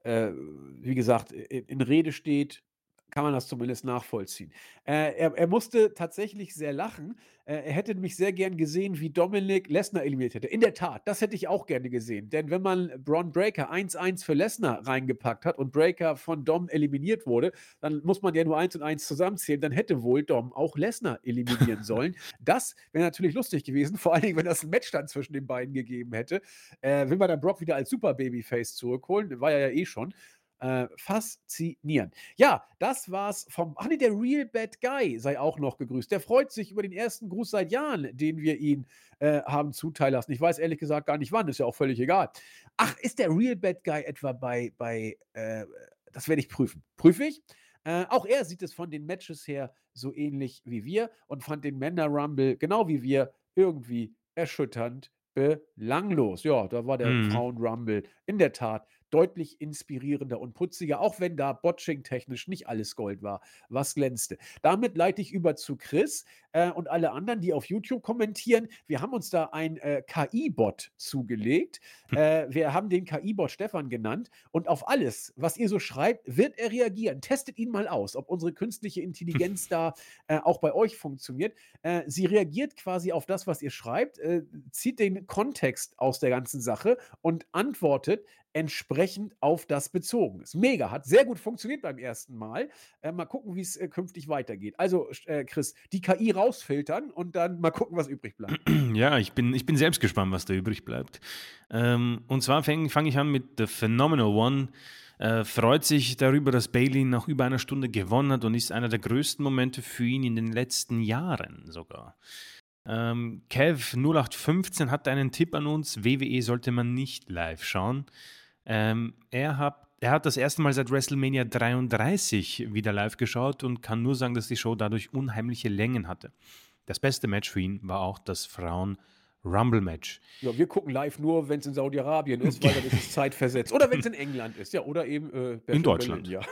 äh, wie gesagt, in, in Rede steht kann man das zumindest nachvollziehen. Äh, er er musste tatsächlich sehr lachen. Äh, er hätte nämlich sehr gern gesehen, wie Dominik Lesnar eliminiert hätte. In der Tat, das hätte ich auch gerne gesehen. Denn wenn man Braun Breaker 1-1 für Lesnar reingepackt hat und Breaker von Dom eliminiert wurde, dann muss man ja nur 1 und 1 zusammenzählen. Dann hätte wohl Dom auch Lesnar eliminieren sollen. Das wäre natürlich lustig gewesen, vor allen Dingen, wenn das ein Match dann zwischen den beiden gegeben hätte. Äh, will man dann Brock wieder als Super Babyface zurückholen? War er ja eh schon. Äh, faszinierend. Ja, das war's vom. Ach nee, der Real Bad Guy sei auch noch gegrüßt. Der freut sich über den ersten Gruß seit Jahren, den wir ihn äh, haben zuteil lassen. Ich weiß ehrlich gesagt gar nicht wann, ist ja auch völlig egal. Ach, ist der Real Bad Guy etwa bei, bei äh, das werde ich prüfen. Prüfe ich. Äh, auch er sieht es von den Matches her so ähnlich wie wir und fand den Männer Rumble genau wie wir irgendwie erschütternd belanglos. Ja, da war der Mhm. Frauen Rumble in der Tat deutlich inspirierender und putziger, auch wenn da Botching-technisch nicht alles Gold war, was glänzte. Damit leite ich über zu Chris äh, und alle anderen, die auf YouTube kommentieren. Wir haben uns da ein äh, KI-Bot zugelegt. Hm. Äh, wir haben den KI-Bot Stefan genannt und auf alles, was ihr so schreibt, wird er reagieren. Testet ihn mal aus, ob unsere künstliche Intelligenz da äh, auch bei euch funktioniert. Äh, sie reagiert quasi auf das, was ihr schreibt, äh, zieht den Kontext aus der ganzen Sache und antwortet entsprechend auf das bezogen ist. Mega, hat sehr gut funktioniert beim ersten Mal. Äh, mal gucken, wie es äh, künftig weitergeht. Also, äh, Chris, die KI rausfiltern und dann mal gucken, was übrig bleibt. Ja, ich bin, ich bin selbst gespannt, was da übrig bleibt. Ähm, und zwar fange fang ich an mit The Phenomenal One. Äh, freut sich darüber, dass Bailey nach über einer Stunde gewonnen hat und ist einer der größten Momente für ihn in den letzten Jahren sogar. Ähm, Kev 0815 hat einen Tipp an uns. WWE sollte man nicht live schauen. Ähm, er, hat, er hat das erste Mal seit WrestleMania 33 wieder live geschaut und kann nur sagen, dass die Show dadurch unheimliche Längen hatte. Das beste Match für ihn war auch das Frauen-Rumble-Match. Ja, wir gucken live nur, wenn es in Saudi-Arabien ist, weil dann ist es zeitversetzt. Oder wenn es in England ist, ja, oder eben äh, In Deutschland. ja.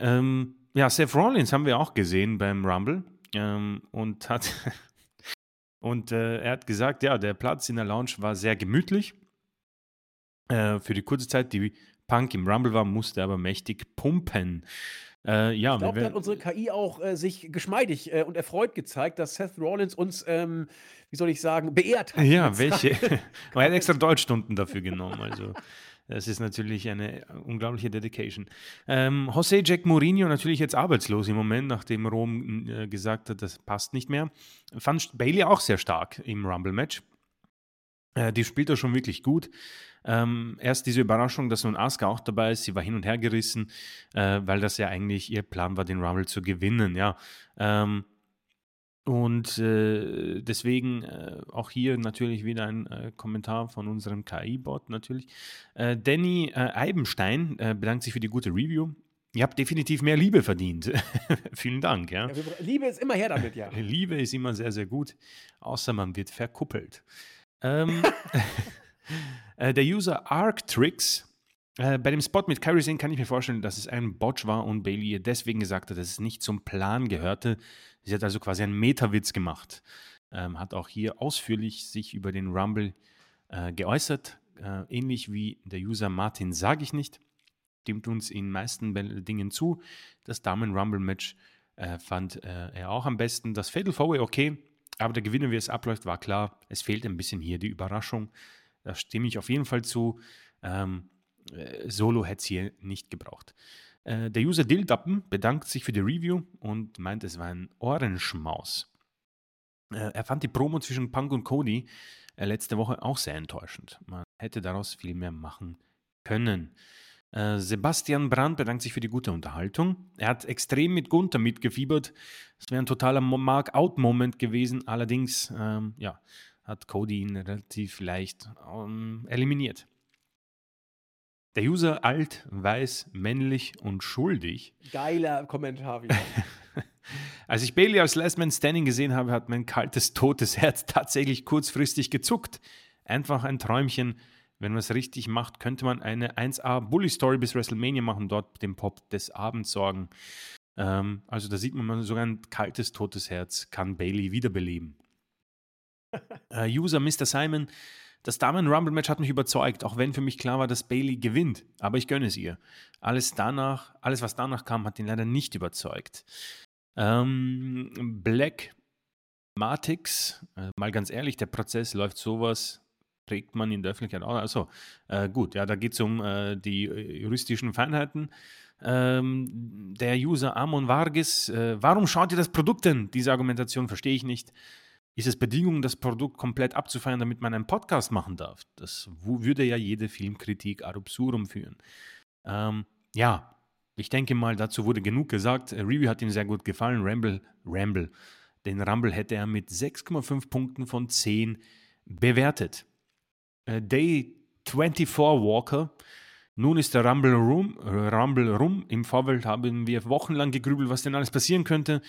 Ähm, ja, Seth Rollins haben wir auch gesehen beim Rumble ähm, und hat und äh, er hat gesagt, ja, der Platz in der Lounge war sehr gemütlich. Äh, für die kurze Zeit, die Punk im Rumble war, musste aber mächtig pumpen. Äh, ja, Ich glaube, da hat unsere KI auch äh, sich geschmeidig äh, und erfreut gezeigt, dass Seth Rollins uns, ähm, wie soll ich sagen, beehrt hat. Ja, welche? Man hat extra Deutschstunden dafür genommen. Also, das ist natürlich eine unglaubliche Dedication. Ähm, José Jack Mourinho natürlich jetzt arbeitslos im Moment, nachdem Rom äh, gesagt hat, das passt nicht mehr. Fand Bailey auch sehr stark im Rumble-Match. Äh, die spielt er schon wirklich gut. Ähm, erst diese Überraschung, dass nun Asuka auch dabei ist, sie war hin und her gerissen, äh, weil das ja eigentlich ihr Plan war, den Rumble zu gewinnen, ja. Ähm, und äh, deswegen äh, auch hier natürlich wieder ein äh, Kommentar von unserem KI-Bot natürlich. Äh, Danny äh, Eibenstein bedankt sich für die gute Review. Ihr habt definitiv mehr Liebe verdient. Vielen Dank, ja. Liebe ist immer her damit, ja. Liebe ist immer sehr, sehr gut, außer man wird verkuppelt. Ähm, äh, der User Arctrix. Äh, bei dem Spot mit Kyrie Sane kann ich mir vorstellen, dass es ein Botch war und Bailey ihr deswegen gesagt hat, dass es nicht zum Plan gehörte. Sie hat also quasi einen Meta-Witz gemacht. Ähm, hat auch hier ausführlich sich über den Rumble äh, geäußert. Äh, ähnlich wie der User Martin sage ich nicht. Stimmt uns in meisten Dingen zu. Das Damen-Rumble-Match äh, fand äh, er auch am besten. Das Fatal Four okay, aber der Gewinner, wie es abläuft, war klar. Es fehlt ein bisschen hier die Überraschung. Da stimme ich auf jeden Fall zu. Ähm, äh, Solo hätte es hier nicht gebraucht. Äh, der User Dildappen bedankt sich für die Review und meint, es war ein Ohrenschmaus. Äh, er fand die Promo zwischen Punk und Cody äh, letzte Woche auch sehr enttäuschend. Man hätte daraus viel mehr machen können. Äh, Sebastian Brandt bedankt sich für die gute Unterhaltung. Er hat extrem mit Gunther mitgefiebert. Es wäre ein totaler Mark-out-Moment gewesen. Allerdings, ähm, ja, hat Cody ihn relativ leicht ähm, eliminiert. Der User alt, weiß, männlich und schuldig. Geiler Kommentar wieder. Als ich Bailey als Last Man Standing gesehen habe, hat mein kaltes, totes Herz tatsächlich kurzfristig gezuckt. Einfach ein Träumchen. Wenn man es richtig macht, könnte man eine 1A Bully Story bis WrestleMania machen, dort den Pop des Abends sorgen. Ähm, also da sieht man, sogar ein kaltes, totes Herz kann Bailey wiederbeleben. äh, User Mr. Simon, das Damen-Rumble-Match hat mich überzeugt, auch wenn für mich klar war, dass Bailey gewinnt. Aber ich gönne es ihr. Alles danach, alles was danach kam, hat ihn leider nicht überzeugt. Ähm, Black Matix, äh, mal ganz ehrlich, der Prozess läuft sowas, trägt man in der Öffentlichkeit auch. Also äh, gut, ja, da geht es um äh, die äh, juristischen Feinheiten. Ähm, der User Amon Vargas, äh, warum schaut ihr das Produkt denn? Diese Argumentation verstehe ich nicht. Ist es Bedingung, das Produkt komplett abzufeiern, damit man einen Podcast machen darf? Das würde ja jede Filmkritik ad absurdum führen. Ähm, ja, ich denke mal, dazu wurde genug gesagt. Review hat ihm sehr gut gefallen. Ramble, Ramble. Den Rumble hätte er mit 6,5 Punkten von 10 bewertet. Äh, Day 24 Walker. Nun ist der Rumble rum, Rumble rum. Im Vorfeld haben wir wochenlang gegrübelt, was denn alles passieren könnte.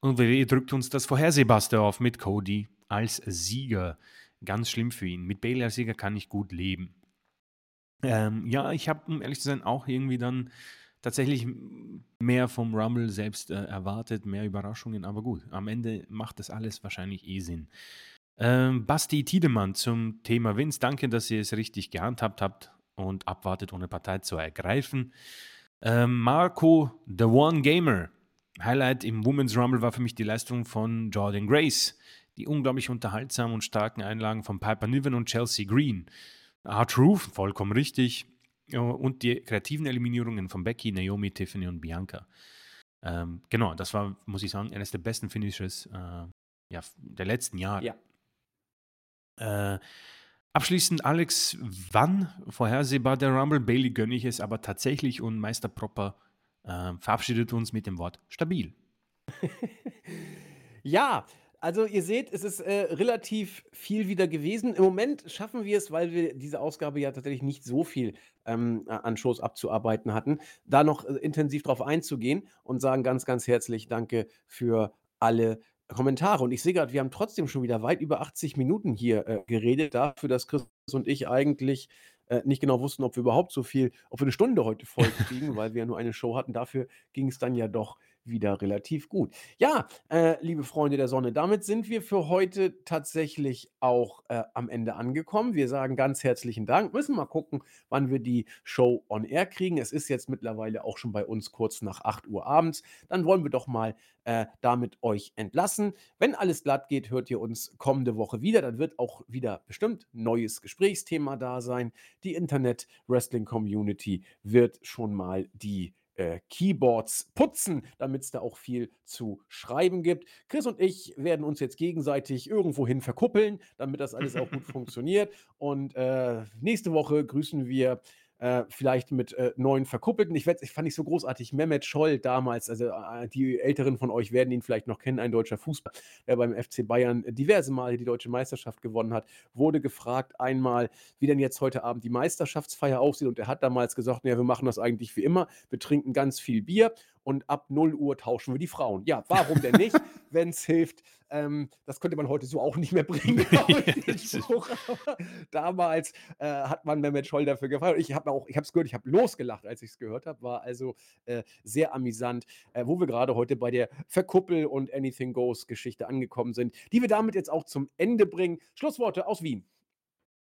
Und WWE drückt uns das Vorhersehbarste auf mit Cody als Sieger. Ganz schlimm für ihn. Mit Bailey als Sieger kann ich gut leben. Ähm, ja, ich habe, um ehrlich zu sein, auch irgendwie dann tatsächlich mehr vom Rumble selbst äh, erwartet, mehr Überraschungen, aber gut, am Ende macht das alles wahrscheinlich eh Sinn. Ähm, Basti Tiedemann zum Thema Vince, danke, dass ihr es richtig gehandhabt habt und abwartet, ohne Partei zu ergreifen. Ähm, Marco, The One Gamer, Highlight im Women's Rumble war für mich die Leistung von Jordan Grace, die unglaublich unterhaltsamen und starken Einlagen von Piper Niven und Chelsea Green. R-Truth, vollkommen richtig und die kreativen Eliminierungen von Becky, Naomi, Tiffany und Bianca. Ähm, genau, das war, muss ich sagen, eines der besten Finishes äh, ja, der letzten Jahre. Ja. Äh, abschließend, Alex, wann vorhersehbar der Rumble? Bailey gönne ich es aber tatsächlich und Meister Proper äh, verabschiedet uns mit dem Wort stabil. ja, also ihr seht, es ist äh, relativ viel wieder gewesen. Im Moment schaffen wir es, weil wir diese Ausgabe ja tatsächlich nicht so viel ähm, an Shows abzuarbeiten hatten, da noch äh, intensiv drauf einzugehen und sagen ganz, ganz herzlich Danke für alle Kommentare. Und ich sehe gerade, wir haben trotzdem schon wieder weit über 80 Minuten hier äh, geredet, dafür, dass Chris und ich eigentlich äh, nicht genau wussten, ob wir überhaupt so viel, ob wir eine Stunde heute voll kriegen, weil wir ja nur eine Show hatten. Dafür ging es dann ja doch wieder relativ gut. Ja, äh, liebe Freunde der Sonne, damit sind wir für heute tatsächlich auch äh, am Ende angekommen. Wir sagen ganz herzlichen Dank. Müssen mal gucken, wann wir die Show on Air kriegen. Es ist jetzt mittlerweile auch schon bei uns kurz nach 8 Uhr abends. Dann wollen wir doch mal äh, damit euch entlassen. Wenn alles glatt geht, hört ihr uns kommende Woche wieder. Dann wird auch wieder bestimmt neues Gesprächsthema da sein. Die Internet Wrestling Community wird schon mal die äh, Keyboards putzen, damit es da auch viel zu schreiben gibt. Chris und ich werden uns jetzt gegenseitig irgendwohin verkuppeln, damit das alles auch gut funktioniert. Und äh, nächste Woche grüßen wir äh, vielleicht mit äh, neuen Verkuppelten. Ich, ich fand ich so großartig. Mehmet Scholl damals, also äh, die Älteren von euch werden ihn vielleicht noch kennen, ein deutscher Fußball, der beim FC Bayern diverse Male die deutsche Meisterschaft gewonnen hat, wurde gefragt einmal, wie denn jetzt heute Abend die Meisterschaftsfeier aussieht. Und er hat damals gesagt, naja, wir machen das eigentlich wie immer. Wir trinken ganz viel Bier und ab 0 Uhr tauschen wir die Frauen. Ja, warum denn nicht, wenn es hilft? Ähm, das könnte man heute so auch nicht mehr bringen, Spruch, damals äh, hat man Mehmet Scholl dafür gefeiert. Ich habe auch, ich habe es gehört, ich habe losgelacht, als ich es gehört habe. War also äh, sehr amüsant, äh, wo wir gerade heute bei der Verkuppel und Anything Goes Geschichte angekommen sind, die wir damit jetzt auch zum Ende bringen. Schlussworte aus Wien.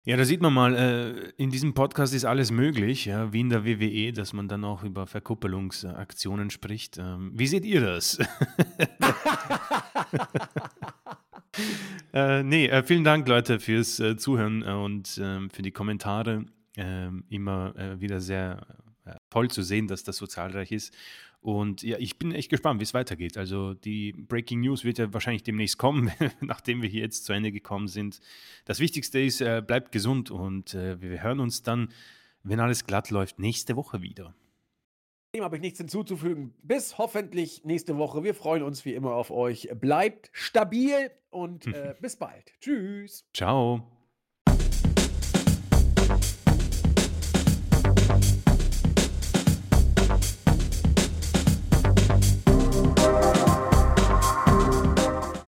Ja, da sieht man mal, äh, in diesem Podcast ist alles möglich, ja, wie in der WWE, dass man dann auch über Verkuppelungsaktionen spricht. Ähm, wie seht ihr das? äh, nee, äh, vielen Dank, Leute, fürs äh, Zuhören äh, und ähm, für die Kommentare. Ähm, immer äh, wieder sehr toll zu sehen, dass das so zahlreich ist. Und ja, ich bin echt gespannt, wie es weitergeht. Also die Breaking News wird ja wahrscheinlich demnächst kommen, nachdem wir hier jetzt zu Ende gekommen sind. Das Wichtigste ist, äh, bleibt gesund und äh, wir hören uns dann, wenn alles glatt läuft, nächste Woche wieder. Dem habe ich nichts hinzuzufügen. Bis hoffentlich nächste Woche. Wir freuen uns wie immer auf euch. Bleibt stabil und äh, bis bald. Tschüss. Ciao.